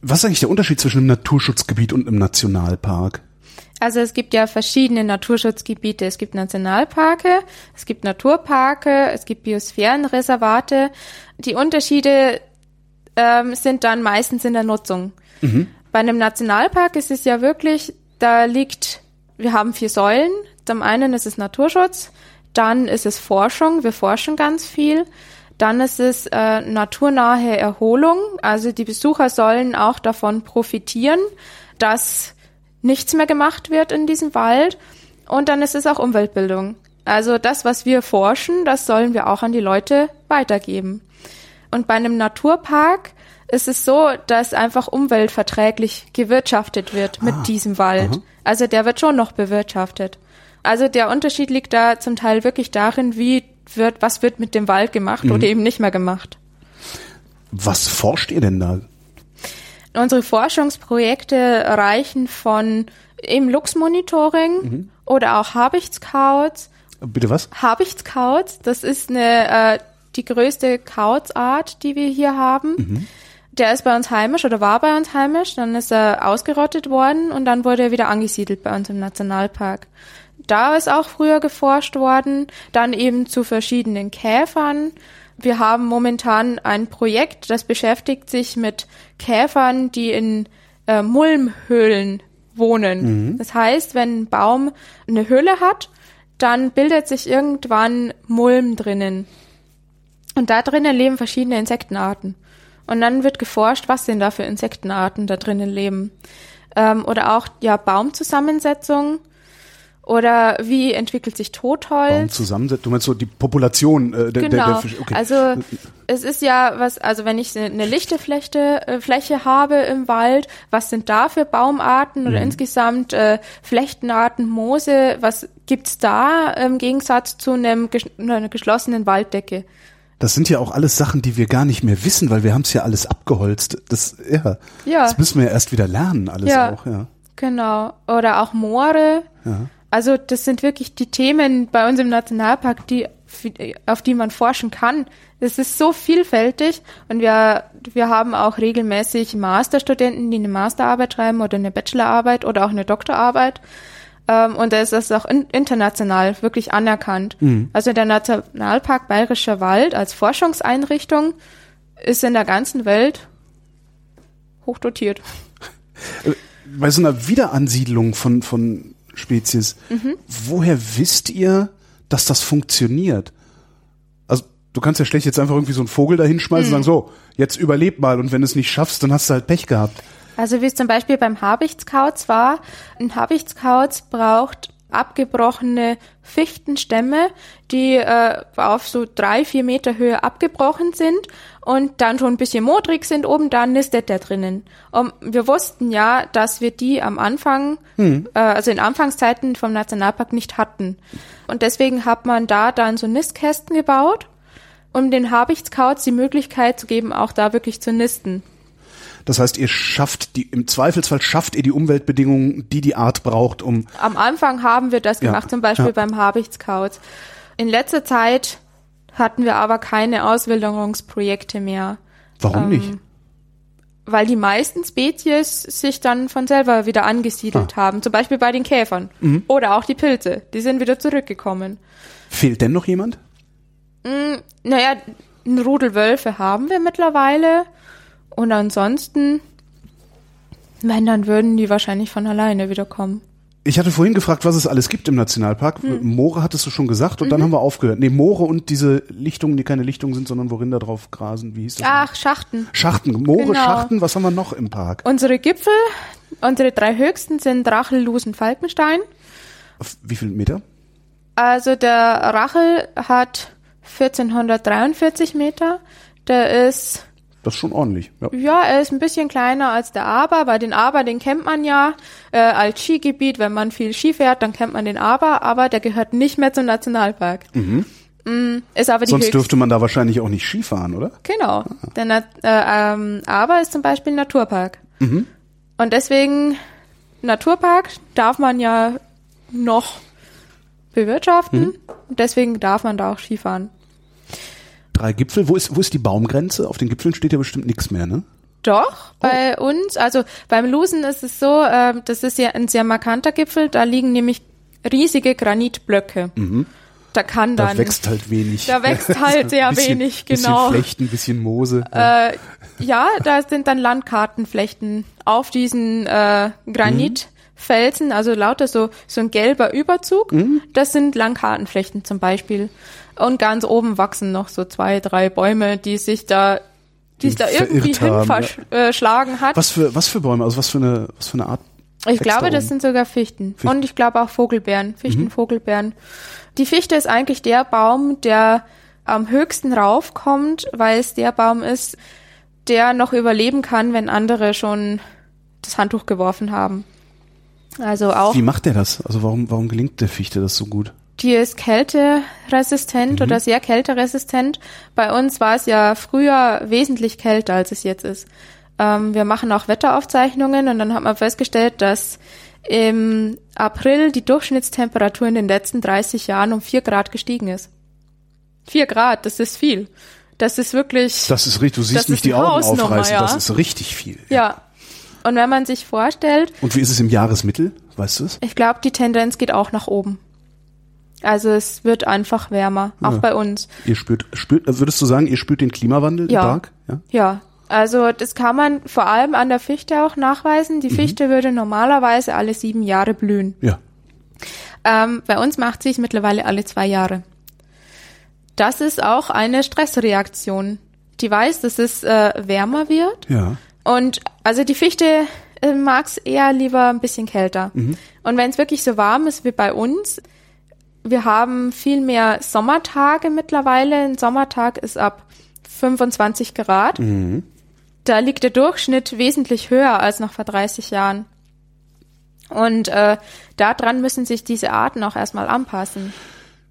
Was ist eigentlich der Unterschied zwischen einem Naturschutzgebiet und einem Nationalpark? Also es gibt ja verschiedene Naturschutzgebiete. Es gibt Nationalparke, es gibt Naturparke, es gibt Biosphärenreservate. Die Unterschiede ähm, sind dann meistens in der Nutzung. Bei einem Nationalpark ist es ja wirklich, da liegt, wir haben vier Säulen. Zum einen ist es Naturschutz, dann ist es Forschung, wir forschen ganz viel. Dann ist es äh, naturnahe Erholung, also die Besucher sollen auch davon profitieren, dass nichts mehr gemacht wird in diesem Wald. Und dann ist es auch Umweltbildung. Also das, was wir forschen, das sollen wir auch an die Leute weitergeben. Und bei einem Naturpark ist es so, dass einfach umweltverträglich gewirtschaftet wird mit diesem Wald. Also der wird schon noch bewirtschaftet. Also der Unterschied liegt da zum Teil wirklich darin, wie wird, was wird mit dem Wald gemacht oder eben nicht mehr gemacht. Was forscht ihr denn da? Unsere Forschungsprojekte reichen von eben Luchsmonitoring oder auch Habichtscouts Bitte was? Habichtskauz, das ist eine äh, die größte Kauzart, die wir hier haben. Mhm. Der ist bei uns heimisch oder war bei uns heimisch, dann ist er ausgerottet worden und dann wurde er wieder angesiedelt bei uns im Nationalpark. Da ist auch früher geforscht worden, dann eben zu verschiedenen Käfern. Wir haben momentan ein Projekt, das beschäftigt sich mit Käfern, die in äh, Mulmhöhlen wohnen. Mhm. Das heißt, wenn ein Baum eine Höhle hat, dann bildet sich irgendwann Mulm drinnen. Und da drinnen leben verschiedene Insektenarten. Und dann wird geforscht, was sind da für Insektenarten da drinnen leben. Ähm, oder auch ja Baumzusammensetzung oder wie entwickelt sich Totholz? Baumzusammensetzung, du meinst so die Population äh, der, genau. der, der okay. Also es ist ja was, also wenn ich eine lichte Fläche, äh, Fläche habe im Wald, was sind da für Baumarten oder mhm. insgesamt äh, Flechtenarten, Moose, was gibt's da im Gegensatz zu einem, einer geschlossenen Walddecke? Das sind ja auch alles Sachen, die wir gar nicht mehr wissen, weil wir haben es ja alles abgeholzt. Das, ja, ja. das müssen wir ja erst wieder lernen, alles ja, auch, ja. Genau. Oder auch Moore. Ja. Also das sind wirklich die Themen bei uns im Nationalpark, die, auf die man forschen kann. Es ist so vielfältig und wir, wir haben auch regelmäßig Masterstudenten, die eine Masterarbeit schreiben oder eine Bachelorarbeit oder auch eine Doktorarbeit. Ähm, und da ist das auch in, international wirklich anerkannt. Mhm. Also der Nationalpark Bayerischer Wald als Forschungseinrichtung ist in der ganzen Welt hochdotiert. Bei so einer Wiederansiedlung von, von Spezies, mhm. woher wisst ihr, dass das funktioniert? Also du kannst ja schlecht jetzt einfach irgendwie so einen Vogel da hinschmeißen mhm. und sagen, so, jetzt überleb mal und wenn du es nicht schaffst, dann hast du halt Pech gehabt. Also wie es zum Beispiel beim Habichtskauz war. Ein Habichtskauz braucht abgebrochene Fichtenstämme, die äh, auf so drei, vier Meter Höhe abgebrochen sind und dann schon ein bisschen modrig sind oben, dann nistet der drinnen. Und wir wussten ja, dass wir die am Anfang, hm. äh, also in Anfangszeiten vom Nationalpark nicht hatten. Und deswegen hat man da dann so Nistkästen gebaut, um den Habichtskauz die Möglichkeit zu geben, auch da wirklich zu nisten. Das heißt, ihr schafft die, im Zweifelsfall schafft ihr die Umweltbedingungen, die die Art braucht, um. Am Anfang haben wir das gemacht, ja, zum Beispiel ja. beim Habichtskauz. In letzter Zeit hatten wir aber keine Auswilderungsprojekte mehr. Warum ähm, nicht? Weil die meisten Spezies sich dann von selber wieder angesiedelt ah. haben, zum Beispiel bei den Käfern mhm. oder auch die Pilze, die sind wieder zurückgekommen. Fehlt denn noch jemand? Mm, naja, ein Rudel Wölfe haben wir mittlerweile. Und ansonsten, wenn, dann würden die wahrscheinlich von alleine wiederkommen. Ich hatte vorhin gefragt, was es alles gibt im Nationalpark. Hm. Moore hattest du schon gesagt und mhm. dann haben wir aufgehört. Nee, Moore und diese Lichtungen, die keine Lichtungen sind, sondern wo Rinder drauf grasen. Wie hieß das? Ach, Schachten. Schachten. Moore, genau. Schachten. Was haben wir noch im Park? Unsere Gipfel, unsere drei höchsten sind Rachel, Lusen, Falkenstein. Auf wie viel Meter? Also der Rachel hat 1443 Meter. Der ist das ist schon ordentlich. Ja. ja, er ist ein bisschen kleiner als der Aber. Bei den Aber, den kennt man ja äh, als Skigebiet. Wenn man viel Ski fährt, dann kennt man den Aber. Aber der gehört nicht mehr zum Nationalpark. Mhm. Mm, ist aber die Sonst dürfte man da wahrscheinlich auch nicht Skifahren, oder? Genau. Ah. Der Na äh, ähm, Aber ist zum Beispiel ein Naturpark. Mhm. Und deswegen, Naturpark darf man ja noch bewirtschaften. Mhm. Deswegen darf man da auch Skifahren drei Gipfel. Wo ist, wo ist die Baumgrenze? Auf den Gipfeln steht ja bestimmt nichts mehr, ne? Doch, oh. bei uns, also beim Lusen ist es so, äh, das ist ja ein sehr markanter Gipfel, da liegen nämlich riesige Granitblöcke. Mhm. Da kann dann. Da wächst halt wenig. Da wächst halt sehr bisschen, wenig, genau. Bisschen Flechten, bisschen Moose. Äh, ja, da sind dann Landkartenflechten auf diesen äh, Granitfelsen, also lauter so, so ein gelber Überzug. Mhm. Das sind Landkartenflechten zum Beispiel. Und ganz oben wachsen noch so zwei, drei Bäume, die sich da, die sich da irgendwie hinverschlagen ja. hat. Was für, was für Bäume? Also was für eine, was für eine Art? Ich glaube, da das sind sogar Fichten. Fichten. Und ich glaube auch Vogelbeeren. Fichten, mhm. Vogelbeeren. Die Fichte ist eigentlich der Baum, der am höchsten raufkommt, weil es der Baum ist, der noch überleben kann, wenn andere schon das Handtuch geworfen haben. Also auch. Wie macht der das? Also warum, warum gelingt der Fichte das so gut? Die ist kälteresistent mhm. oder sehr kälteresistent. Bei uns war es ja früher wesentlich kälter, als es jetzt ist. Ähm, wir machen auch Wetteraufzeichnungen und dann hat man festgestellt, dass im April die Durchschnittstemperatur in den letzten 30 Jahren um vier Grad gestiegen ist. Vier Grad, das ist viel. Das ist wirklich. Das ist richtig. Du siehst mich die Augen aufreißen. Ja. Das ist richtig viel. Ja. ja. Und wenn man sich vorstellt. Und wie ist es im Jahresmittel? Weißt du es? Ich glaube, die Tendenz geht auch nach oben. Also es wird einfach wärmer, auch ja. bei uns. Ihr spürt, spürt, würdest du sagen, ihr spürt den Klimawandel ja. stark? Ja. Ja. Also das kann man vor allem an der Fichte auch nachweisen. Die mhm. Fichte würde normalerweise alle sieben Jahre blühen. Ja. Ähm, bei uns macht sie es mittlerweile alle zwei Jahre. Das ist auch eine Stressreaktion. Die weiß, dass es äh, wärmer wird. Ja. Und also die Fichte äh, mag es eher lieber ein bisschen kälter. Mhm. Und wenn es wirklich so warm ist wie bei uns, wir haben viel mehr Sommertage mittlerweile. Ein Sommertag ist ab 25 Grad. Mhm. Da liegt der Durchschnitt wesentlich höher als noch vor 30 Jahren. Und äh, daran müssen sich diese Arten auch erstmal anpassen.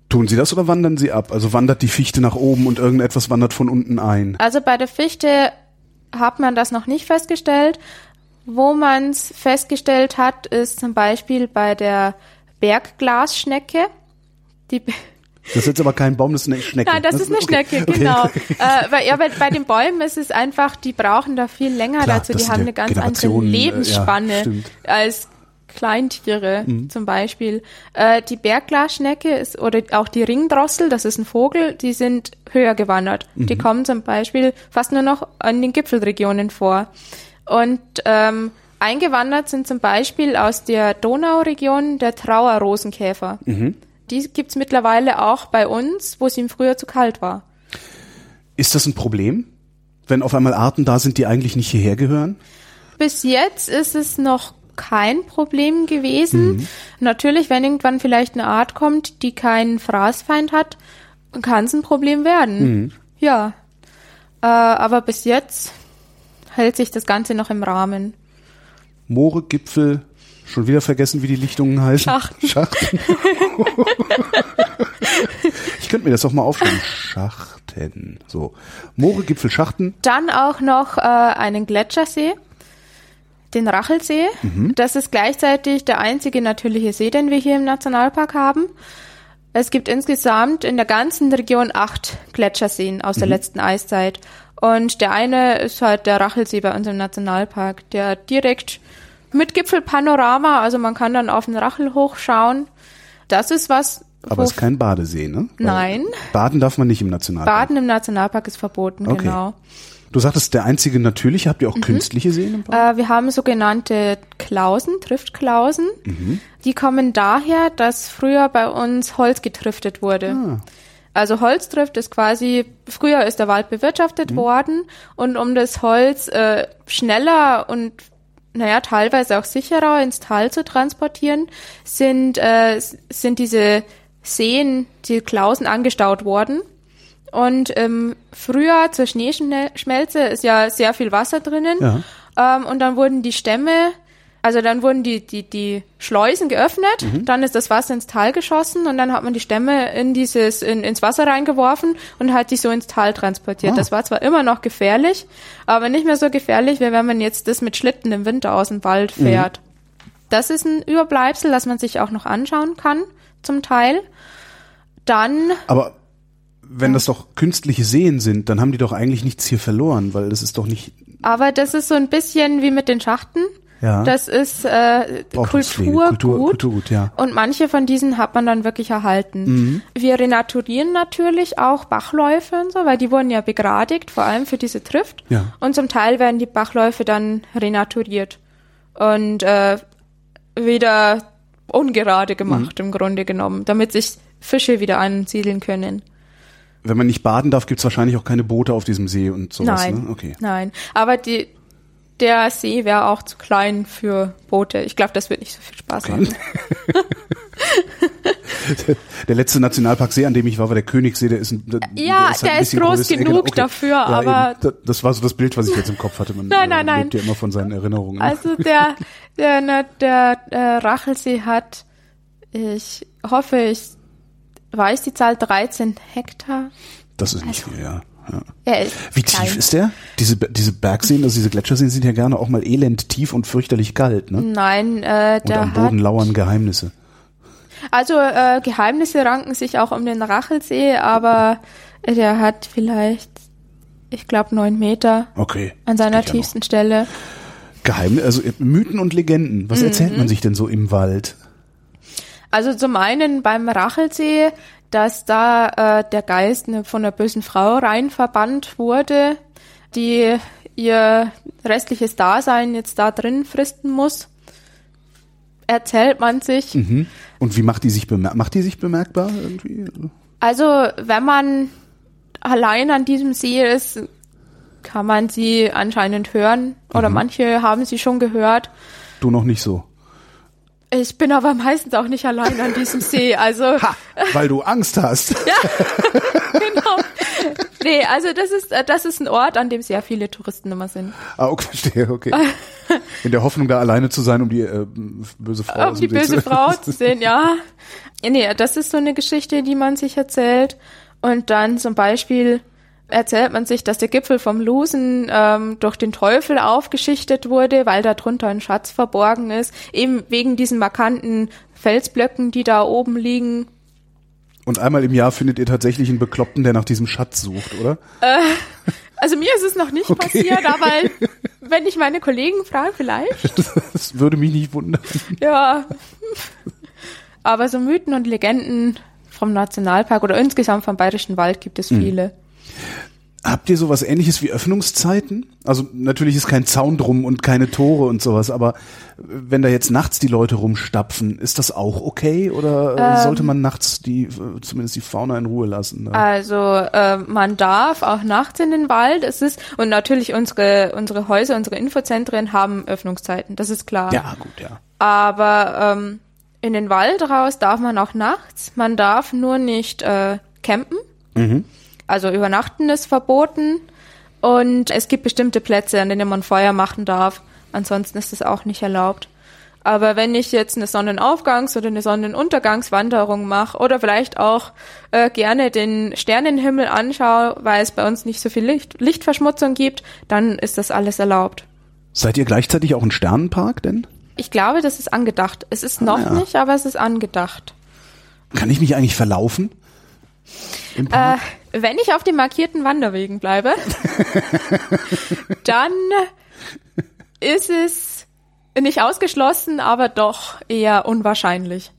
Tun Sie das oder wandern Sie ab? Also wandert die Fichte nach oben und irgendetwas wandert von unten ein? Also bei der Fichte hat man das noch nicht festgestellt. Wo man es festgestellt hat, ist zum Beispiel bei der Bergglasschnecke. Die das ist jetzt aber kein Baum, das ist eine Schnecke. Nein, das, das ist eine okay. Schnecke, genau. Okay. Äh, weil, ja, bei, bei den Bäumen ist es einfach, die brauchen da viel länger Klar, dazu. Die haben eine ganz andere Lebensspanne ja, als Kleintiere mhm. zum Beispiel. Äh, die Bergglasschnecke ist, oder auch die Ringdrossel, das ist ein Vogel, die sind höher gewandert. Mhm. Die kommen zum Beispiel fast nur noch an den Gipfelregionen vor. Und ähm, eingewandert sind zum Beispiel aus der Donauregion der Trauerrosenkäfer. Mhm. Die gibt's mittlerweile auch bei uns, wo es ihm früher zu kalt war. Ist das ein Problem, wenn auf einmal Arten da sind, die eigentlich nicht hierher gehören? Bis jetzt ist es noch kein Problem gewesen. Mhm. Natürlich, wenn irgendwann vielleicht eine Art kommt, die keinen Fraßfeind hat, kann es ein Problem werden. Mhm. Ja. Äh, aber bis jetzt hält sich das Ganze noch im Rahmen. Moore, Gipfel, Schon wieder vergessen, wie die Lichtungen heißen. Schachten. Schachten. ich könnte mir das auch mal aufschreiben. Schachten. So. Moore, Gipfel, Schachten. Dann auch noch äh, einen Gletschersee. Den Rachelsee. Mhm. Das ist gleichzeitig der einzige natürliche See, den wir hier im Nationalpark haben. Es gibt insgesamt in der ganzen Region acht Gletscherseen aus mhm. der letzten Eiszeit. Und der eine ist halt der Rachelsee bei unserem Nationalpark, der direkt mit Gipfelpanorama, also man kann dann auf den Rachel hochschauen. Das ist was. Aber es ist kein Badesee, ne? Weil Nein. Baden darf man nicht im Nationalpark. Baden im Nationalpark ist verboten, okay. genau. Du sagtest, der einzige natürliche, habt ihr auch mhm. künstliche Seen im Park? Äh, wir haben sogenannte Klausen, Triftklausen. Mhm. Die kommen daher, dass früher bei uns Holz getriftet wurde. Ah. Also Holztrift ist quasi, früher ist der Wald bewirtschaftet mhm. worden und um das Holz äh, schneller und naja, teilweise auch sicherer ins Tal zu transportieren, sind, äh, sind diese Seen, die Klausen angestaut worden. Und ähm, früher zur Schneeschmelze ist ja sehr viel Wasser drinnen. Ja. Ähm, und dann wurden die Stämme also dann wurden die, die, die Schleusen geöffnet, mhm. dann ist das Wasser ins Tal geschossen und dann hat man die Stämme in dieses, in, ins Wasser reingeworfen und hat die so ins Tal transportiert. Ah. Das war zwar immer noch gefährlich, aber nicht mehr so gefährlich, wie wenn man jetzt das mit Schlitten im Winter aus dem Wald mhm. fährt. Mhm. Das ist ein Überbleibsel, das man sich auch noch anschauen kann, zum Teil. Dann. Aber wenn das doch künstliche Seen sind, dann haben die doch eigentlich nichts hier verloren, weil das ist doch nicht. Aber das ist so ein bisschen wie mit den Schachten. Ja. Das ist äh, Kultur, Kultur, Kulturgut, ja. Und manche von diesen hat man dann wirklich erhalten. Mhm. Wir renaturieren natürlich auch Bachläufe und so, weil die wurden ja begradigt, vor allem für diese Trift. Ja. Und zum Teil werden die Bachläufe dann renaturiert und äh, wieder ungerade gemacht mhm. im Grunde genommen, damit sich Fische wieder ansiedeln können. Wenn man nicht baden darf, gibt's wahrscheinlich auch keine Boote auf diesem See und sowas. Nein, ne? okay. nein. Aber die der See wäre auch zu klein für Boote. Ich glaube, das wird nicht so viel Spaß machen. der letzte Nationalparksee, an dem ich war, war der Königssee. Der ist, ein, der ja, ist halt der ist groß größer. genug okay. dafür, ja, aber eben. das war so das Bild, was ich jetzt im Kopf hatte. Man nein, nein, nein. lebt ja immer von seinen Erinnerungen. Also der der der, der, der Rachelsee hat, ich hoffe, ich weiß die Zahl 13 Hektar. Das ist nicht also, viel, ja. Er ist Wie klein. tief ist der? Diese, diese Bergseen, also diese Gletscherseen sind ja gerne auch mal elend tief und fürchterlich kalt, ne? Nein, äh, Und am Boden lauern Geheimnisse. also äh, Geheimnisse ranken sich auch um den Rachelsee, aber der hat vielleicht, ich glaube, neun Meter Okay. an seiner geht ja tiefsten Stelle. Geheim, also äh, Mythen und Legenden. Mhm. Was erzählt man sich denn so im Wald? Also zum einen beim Rachelsee, dass da äh, der Geist ne- von einer bösen Frau rein verbannt wurde, die ihr restliches Dasein jetzt da drin fristen muss. Erzählt man sich. Mhm. Und wie macht die sich bemerkbar? Macht die sich bemerkbar irgendwie? Also wenn man allein an diesem See ist, kann man sie anscheinend hören. Oder manche haben sie schon gehört. Du noch nicht so. Ich bin aber meistens auch nicht allein an diesem See. Also Ha, weil du Angst hast. genau. Nee, also das ist, äh, das ist ein Ort, an dem sehr viele Touristen immer sind. Ah, okay, verstehe, okay. In der Hoffnung, da alleine zu sein, um die äh, böse Frau Um die böse Frau zu sehen, ja. Nee, das ist so eine Geschichte, die man sich erzählt. Und dann zum Beispiel erzählt man sich, dass der Gipfel vom Lusen ähm, durch den Teufel aufgeschichtet wurde, weil da drunter ein Schatz verborgen ist. Eben wegen diesen markanten Felsblöcken, die da oben liegen. Und einmal im Jahr findet ihr tatsächlich einen Bekloppten, der nach diesem Schatz sucht, oder? Also mir ist es noch nicht Okay. passiert, aber wenn ich meine Kollegen frage, vielleicht. Das würde mich nicht wundern. Ja. Aber so Mythen und Legenden vom Nationalpark oder insgesamt vom Bayerischen Wald gibt es viele. Habt ihr sowas ähnliches wie Öffnungszeiten? Also natürlich ist kein Zaun drum und keine Tore und sowas, aber wenn da jetzt nachts die Leute rumstapfen, ist das auch okay oder äh, sollte man nachts die äh, zumindest die Fauna in Ruhe lassen? Ne? Also äh, man darf auch nachts in den Wald. Es ist und natürlich unsere unsere Häuser, unsere Infozentren haben Öffnungszeiten. Das ist klar. Ja, gut, ja. Aber ähm, in den Wald raus darf man auch nachts. Man darf nur nicht äh, campen. Also übernachten ist verboten. Und es gibt bestimmte Plätze, an denen man Feuer machen darf. Ansonsten ist das auch nicht erlaubt. Aber wenn ich jetzt eine Sonnenaufgangs- oder eine Sonnenuntergangswanderung mache oder vielleicht auch äh, gerne den Sternenhimmel anschaue, weil es bei uns nicht so viel Licht, Lichtverschmutzung gibt, dann ist das alles erlaubt. Seid ihr gleichzeitig auch ein Sternenpark denn? Ich glaube, das ist angedacht. Es ist noch ja. nicht, aber es ist angedacht. Kann ich mich eigentlich verlaufen? Im Äh, Park? Wenn ich auf den markierten Wanderwegen bleibe, dann ist es nicht ausgeschlossen, aber doch eher unwahrscheinlich.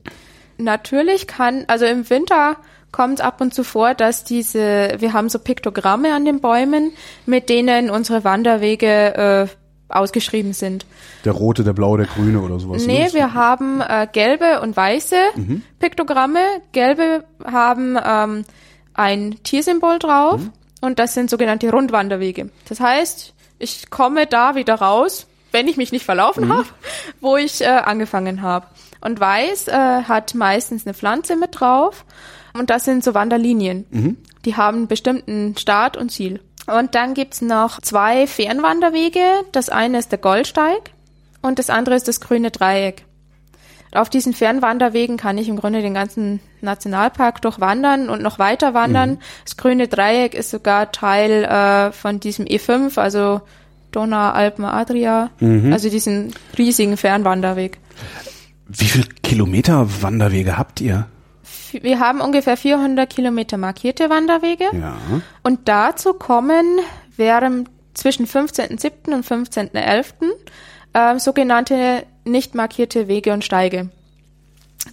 Natürlich kann, also im Winter kommt ab und zu vor, dass diese, wir haben so Piktogramme an den Bäumen, mit denen unsere Wanderwege äh, ausgeschrieben sind. der rote, der blaue, der grüne oder sowas. Nee, ne? wir haben äh, gelbe und weiße Piktogramme. Gelbe haben ähm, ein Tiersymbol drauf und das sind sogenannte Rundwanderwege. Das heißt, ich komme da wieder raus, wenn ich mich nicht verlaufen habe, wo ich äh, angefangen habe. Und weiß äh, hat meistens eine Pflanze mit drauf und das sind so Wanderlinien. Die haben einen bestimmten Start und Ziel. Und dann gibt's noch zwei Fernwanderwege. Das eine ist der Goldsteig und das andere ist das grüne Dreieck. Auf diesen Fernwanderwegen kann ich im Grunde den ganzen Nationalpark durchwandern und noch weiter wandern. Das grüne Dreieck ist sogar Teil äh, von diesem E5, also Donau, Alpen, Adria, also diesen riesigen Fernwanderweg. Wie viel Kilometer Wanderwege habt ihr? Wir haben ungefähr 400 Kilometer markierte Wanderwege. Ja. Und dazu kommen während zwischen 15.07. und 15.11. Äh, sogenannte nicht markierte Wege und Steige.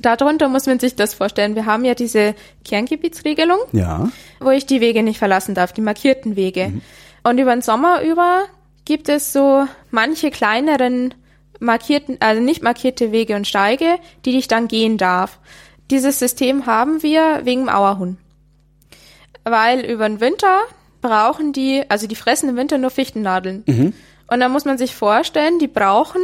Darunter muss man sich das vorstellen. Wir haben ja diese Kerngebietsregelung, Ja. wo ich die Wege nicht verlassen darf, die markierten Wege. Und über den Sommer über gibt es so manche kleineren markierten, also nicht markierte Wege und Steige, die ich dann gehen darf. Dieses System haben wir wegen dem Auerhuhn. Weil über den Winter brauchen die, also die fressen im Winter nur Fichtennadeln. Und dann muss man sich vorstellen, die brauchen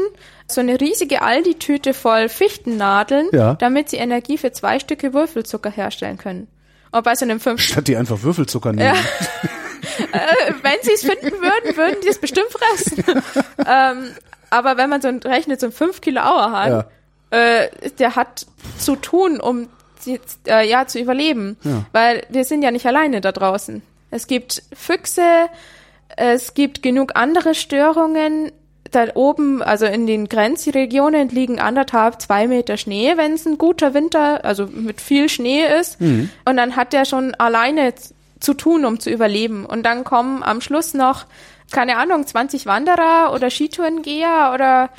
so eine riesige Aldi-Tüte voll Fichtennadeln, Ja. damit sie Energie für zwei Stücke Würfelzucker herstellen können. Und bei so einem fünf Statt die einfach Würfelzucker nehmen. äh, wenn sie es finden würden, würden die es bestimmt fressen. ähm, aber wenn man so ein, rechnet, so ein 5 Kilo Auerhahn, äh, der hat zu tun, um sie, äh, ja, zu überleben. Weil wir sind ja nicht alleine da draußen. Es gibt Füchse, es gibt genug andere Störungen. Da oben, also in den Grenzregionen, liegen anderthalb, zwei Meter Schnee, wenn es ein guter Winter, also mit viel Schnee ist. Mhm. Und dann hat der schon alleine zu tun, um zu überleben. Und dann kommen am Schluss noch, keine Ahnung, 20 Wanderer oder Skitourengeher oder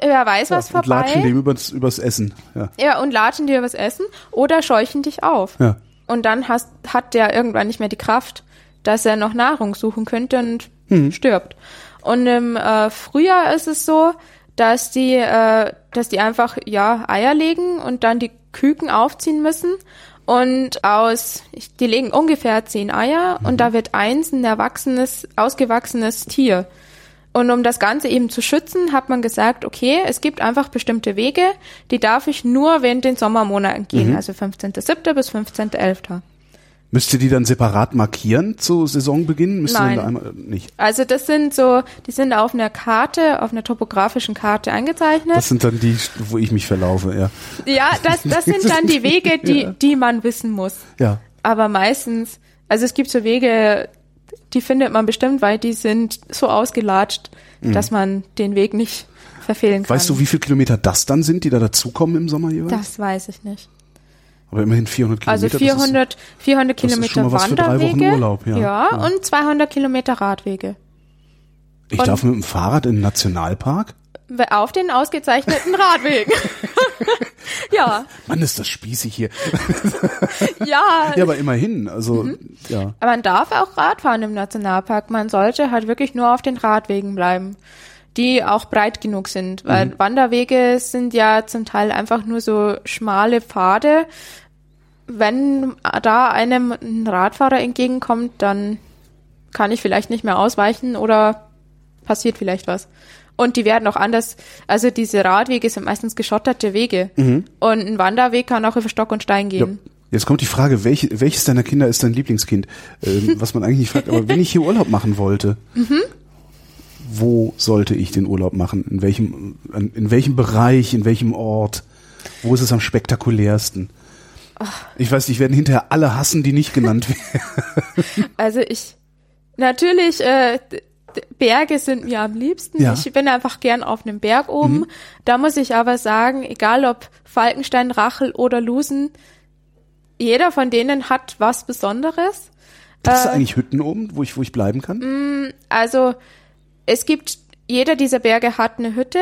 wer weiß was und vorbei. latschen dem übers, übers Essen. Ja. Ja, und latschen dir was essen oder scheuchen dich auf. Ja. Und dann hast, hat der irgendwann nicht mehr die Kraft, dass er noch Nahrung suchen könnte und stirbt. Und im äh, Frühjahr ist es so, dass die, äh, dass die einfach ja Eier legen und dann die Küken aufziehen müssen. Und aus, die legen ungefähr zehn Eier und da wird eins ein erwachsenes, ausgewachsenes Tier. Und um das Ganze eben zu schützen, hat man gesagt, okay, es gibt einfach bestimmte Wege, die darf ich nur während den Sommermonaten gehen, also 15.07. bis 15.11. Müsst ihr die dann separat markieren zu Saisonbeginn? Müsst Nein. ihr dann einmal, nicht. Also das sind so, die sind auf einer Karte, auf einer topografischen Karte eingezeichnet. Das sind dann die, wo ich mich verlaufe, ja. ja, das, das sind dann die Wege, die, die man wissen muss. Ja. Aber meistens, also es gibt so Wege, die findet man bestimmt, weil die sind so ausgelatscht, dass man den Weg nicht verfehlen kann. Mhm. Weißt du, wie viele Kilometer das dann sind, die da dazukommen im Sommer jeweils? Das weiß ich nicht. Aber immerhin 400 Kilometer. Also das ist- 400, 400 das ist Kilometer Wanderwege. Urlaub, ja. Ja. und 200 Kilometer Radwege. Ich und- darf mit dem Fahrrad in den Nationalpark? Auf den ausgezeichneten Radwegen. ja, Mann, ist das spießig hier. ja. Ja, aber immerhin, also, Mhm. ja. Aber man darf auch Radfahren im Nationalpark. Man sollte halt wirklich nur auf den Radwegen bleiben, die auch breit genug sind. Weil Mhm. Wanderwege sind ja zum Teil einfach nur so schmale Pfade. Wenn da einem ein Radfahrer entgegenkommt, dann kann ich vielleicht nicht mehr ausweichen oder passiert vielleicht was. Und die werden auch anders, also diese Radwege sind meistens geschotterte Wege. Und ein Wanderweg kann auch über Stock und Stein Mhm. ja. gehen. Jetzt kommt die Frage, welche, welches deiner Kinder ist dein Lieblingskind? Ähm, was man eigentlich nicht fragt, aber wenn ich hier Urlaub machen wollte, Mhm. wo sollte ich den Urlaub machen? In welchem, in welchem Bereich, in welchem Ort? Wo ist es am spektakulärsten? Ich weiß, ich werden hinterher alle hassen, die nicht genannt werden. Also ich, natürlich, äh, Berge sind mir am liebsten. Ja. Ich bin einfach gern auf einem Berg oben. Da muss ich aber sagen, egal ob Falkenstein, Rachel oder Lusen, jeder von denen hat was Besonderes. Gibt es Äh, eigentlich Hütten oben, wo ich, wo ich bleiben kann? Also es gibt, jeder dieser Berge hat eine Hütte.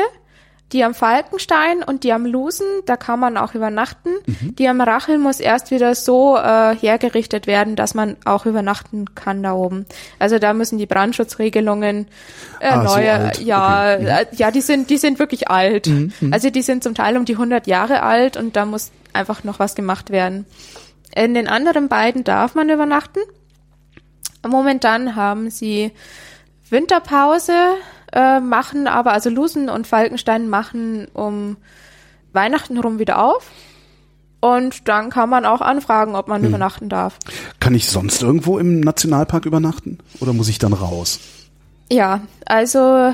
Die am Falkenstein und die am Lusen, da kann man auch übernachten. Die am Rachel muss erst wieder so äh, hergerichtet werden, dass man auch übernachten kann da oben. Also da müssen die Brandschutzregelungen äh, Ah, so neue, ja, Okay. Mhm. äh, ja, die sind, die sind wirklich alt. Also die sind zum Teil um die 100 Jahre alt und da muss einfach noch was gemacht werden. In den anderen beiden darf man übernachten. Momentan haben sie Winterpause, äh, machen aber, also Lusen und Falkenstein machen um Weihnachten rum wieder auf. Und dann kann man auch anfragen, ob man Hm. übernachten darf. Kann ich sonst irgendwo im Nationalpark übernachten? Oder muss ich dann raus? Ja, also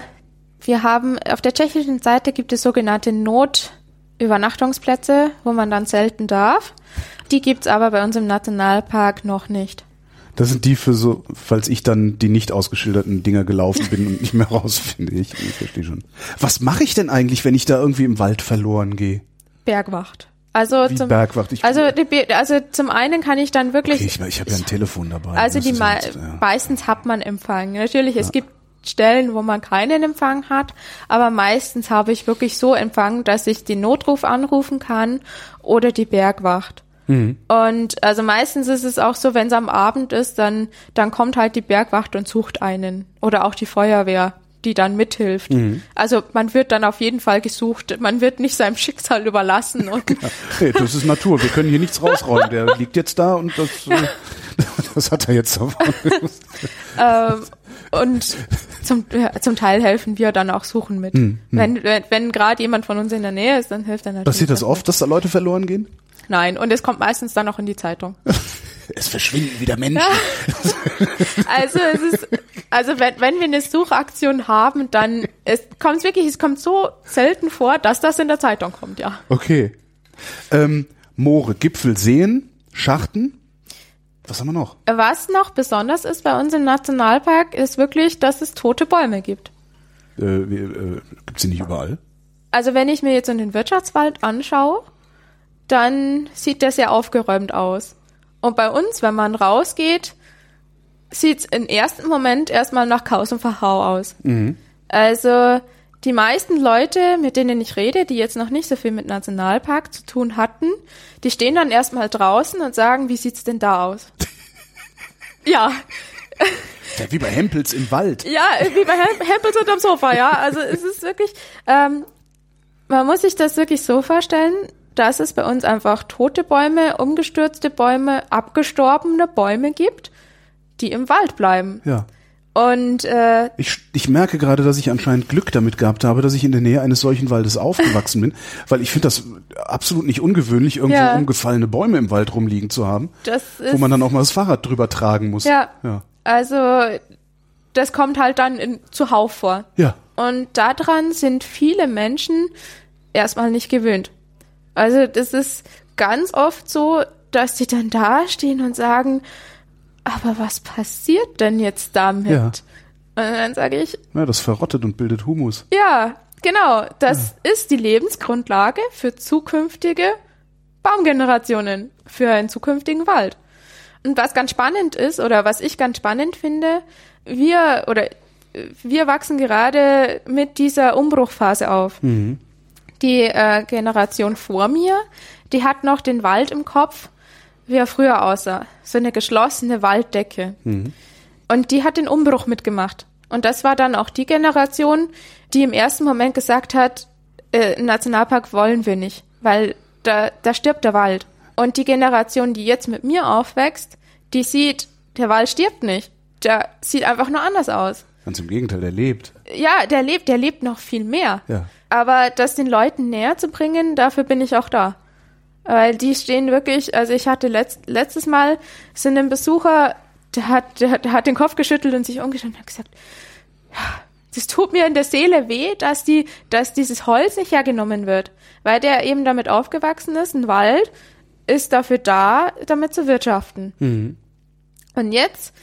wir haben auf der tschechischen Seite gibt es sogenannte Notübernachtungsplätze, wo man dann zelten darf. Die gibt's aber bei uns im Nationalpark noch nicht. Das sind die für so, falls ich dann die nicht ausgeschilderten Dinger gelaufen bin und nicht mehr rausfinde. Ich, ich verstehe schon. Was mache ich denn eigentlich, wenn ich da irgendwie im Wald verloren gehe? Bergwacht. Also Wie zum Bergwacht? Ich, also, also zum einen kann ich dann wirklich okay, ich, ich habe ja ein Telefon dabei. Also die jetzt, ja. meistens hat man Empfang. Natürlich, es gibt Stellen, wo man keinen Empfang hat, aber meistens habe ich wirklich so Empfang, dass ich den Notruf anrufen kann oder die Bergwacht. Mhm. Und also meistens ist es auch so, wenn es am Abend ist, dann, dann kommt halt die Bergwacht und sucht einen. Oder auch die Feuerwehr, die dann mithilft. Mhm. Also man wird dann auf jeden Fall gesucht. Man wird nicht seinem Schicksal überlassen. Und Hey, das ist Natur. Wir können hier nichts rausräumen. Der liegt jetzt da und das, äh, das hat er jetzt davon. ähm, und zum, ja, zum Teil helfen wir dann auch suchen mit. Wenn, wenn, wenn gerade jemand von uns in der Nähe ist, dann hilft er natürlich. Passiert das oft, dass da Leute verloren gehen? Nein, und es kommt meistens dann auch in die Zeitung. Es verschwinden wieder Menschen. Also es ist, also wenn, wenn wir eine Suchaktion haben, dann es kommt wirklich, es kommt so selten vor, dass das in der Zeitung kommt, ja. Okay. Ähm, Moore, Gipfel, Seen, Schachten. Was haben wir noch? Was noch besonders ist bei uns im Nationalpark, ist wirklich, dass es tote Bäume gibt. Äh, äh, Gibt sie nicht überall? Also wenn ich mir jetzt in den Wirtschaftswald anschaue, dann sieht der sehr aufgeräumt aus. Und bei uns, wenn man rausgeht, sieht es im ersten Moment erstmal nach Chaos und Verhau aus. Mhm. Also die meisten Leute, mit denen ich rede, die jetzt noch nicht so viel mit Nationalpark zu tun hatten, die stehen dann erstmal draußen und sagen, wie sieht's denn da aus? ja. Ja, wie bei Hempels im Wald. Ja, wie bei Hem Hempels unterm Sofa, ja. Also es ist wirklich, ähm, man muss sich das wirklich so vorstellen, dass es bei uns einfach tote Bäume, umgestürzte Bäume, abgestorbene Bäume gibt, die im Wald bleiben. Ja. Und äh, Ich, ich merke gerade, dass ich anscheinend Glück damit gehabt habe, dass ich in der Nähe eines solchen Waldes aufgewachsen bin, weil ich finde das absolut nicht ungewöhnlich, irgendwo Ja. umgefallene Bäume im Wald rumliegen zu haben, das ist wo man dann auch mal das Fahrrad drüber tragen muss. ja, Ja. also das kommt halt dann in, zuhauf vor. Ja. Und daran sind viele Menschen erstmal nicht gewöhnt. Also das ist ganz oft so, dass die dann da stehen und sagen, aber was passiert denn jetzt damit? Ja. Und dann sage ich, ja, das verrottet und bildet Humus. ja, genau, das ist die Lebensgrundlage für zukünftige Baumgenerationen, für einen zukünftigen Wald. Und was ganz spannend ist, oder was ich ganz spannend finde, wir oder äh, wir wachsen gerade mit dieser Umbruchphase auf. Die äh, Generation vor mir, die hat noch den Wald im Kopf, wie er früher aussah. So eine geschlossene Walddecke. Und die hat den Umbruch mitgemacht. Und das war dann auch die Generation, die im ersten Moment gesagt hat, äh, Nationalpark wollen wir nicht, weil da, da stirbt der Wald. Und die Generation, die jetzt mit mir aufwächst, die sieht, der Wald stirbt nicht. Der sieht einfach nur anders aus. Ganz im Gegenteil, der lebt. Ja, der lebt, der lebt noch viel mehr. Ja. Aber das den Leuten näher zu bringen, dafür bin ich auch da. Weil die stehen wirklich, also ich hatte letzt, letztes Mal sind ein Besucher, der hat, der, der hat den Kopf geschüttelt und sich umgeschaut und hat gesagt, das tut mir in der Seele weh, dass die, dass dieses Holz nicht hergenommen wird. Weil der eben damit aufgewachsen ist, ein Wald ist dafür da, damit zu wirtschaften. Und jetzt,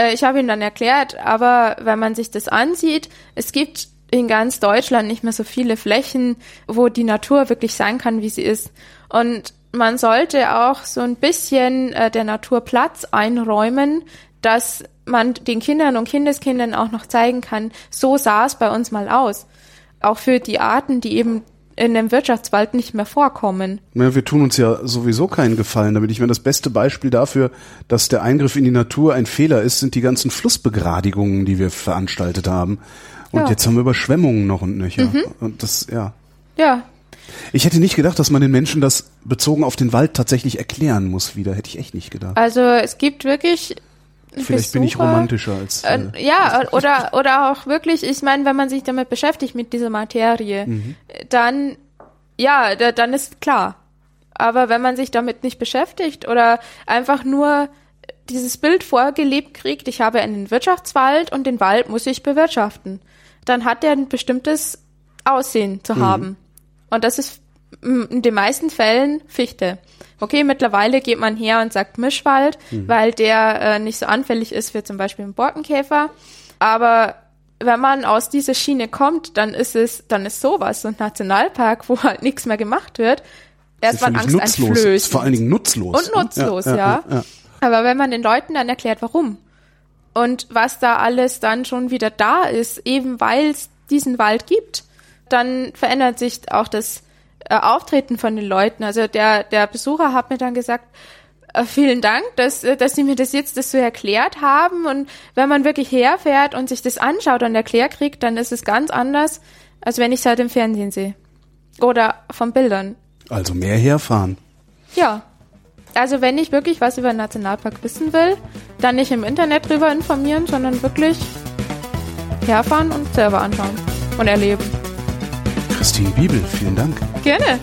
äh, ich habe ihm dann erklärt, aber wenn man sich das ansieht, es gibt in ganz Deutschland nicht mehr so viele Flächen, wo die Natur wirklich sein kann, wie sie ist. Und man sollte auch so ein bisschen äh, der Natur Platz einräumen, dass man den Kindern und Kindeskindern auch noch zeigen kann, so sah es bei uns mal aus. Auch für die Arten, die eben in dem Wirtschaftswald nicht mehr vorkommen. Ja, wir tun uns ja sowieso keinen Gefallen damit. Ich meine, das beste Beispiel dafür, dass der Eingriff in die Natur ein Fehler ist, sind die ganzen Flussbegradigungen, die wir veranstaltet haben. Und Ja. jetzt haben wir Überschwemmungen noch und nöcher. Und das, ja. Ja, Ich hätte nicht gedacht, dass man den Menschen das bezogen auf den Wald tatsächlich erklären muss wieder. Hätte ich echt nicht gedacht. also es gibt wirklich Vielleicht bin ich Besucher- romantischer als. Äh, Äh, ja, oder, oder auch wirklich, ich meine, wenn man sich damit beschäftigt, mit dieser Materie, dann, ja, da, dann ist klar. Aber wenn man sich damit nicht beschäftigt oder einfach nur dieses Bild vorgelebt kriegt, ich habe einen Wirtschaftswald und den Wald muss ich bewirtschaften, dann hat er ein bestimmtes Aussehen zu haben. Und das ist mm, in den meisten Fällen Fichte. Okay, mittlerweile geht man her und sagt Mischwald, weil der äh, nicht so anfällig ist für zum Beispiel einen Borkenkäfer. Aber wenn man aus dieser Schiene kommt, dann ist es, dann ist sowas, so ein Nationalpark, wo halt nichts mehr gemacht wird, erstmal Angst. Ist vor allen Dingen nutzlos. Und nutzlos, ja. ja. Aber wenn man den Leuten dann erklärt, warum und was da alles dann schon wieder da ist, eben weil es diesen Wald gibt, dann verändert sich auch das äh, Auftreten von den Leuten. Also der, der Besucher hat mir dann gesagt, äh, vielen Dank, dass, äh, dass Sie mir das jetzt das so erklärt haben. Und wenn man wirklich herfährt und sich das anschaut und erklärt kriegt, dann ist es ganz anders, als wenn ich es halt im Fernsehen sehe. Oder von Bildern. Also mehr herfahren. Ja. Also wenn ich wirklich was über den Nationalpark wissen will, dann nicht im Internet drüber informieren, sondern wirklich herfahren und selber anschauen und erleben. Christine Bibel, vielen Dank. Gerne.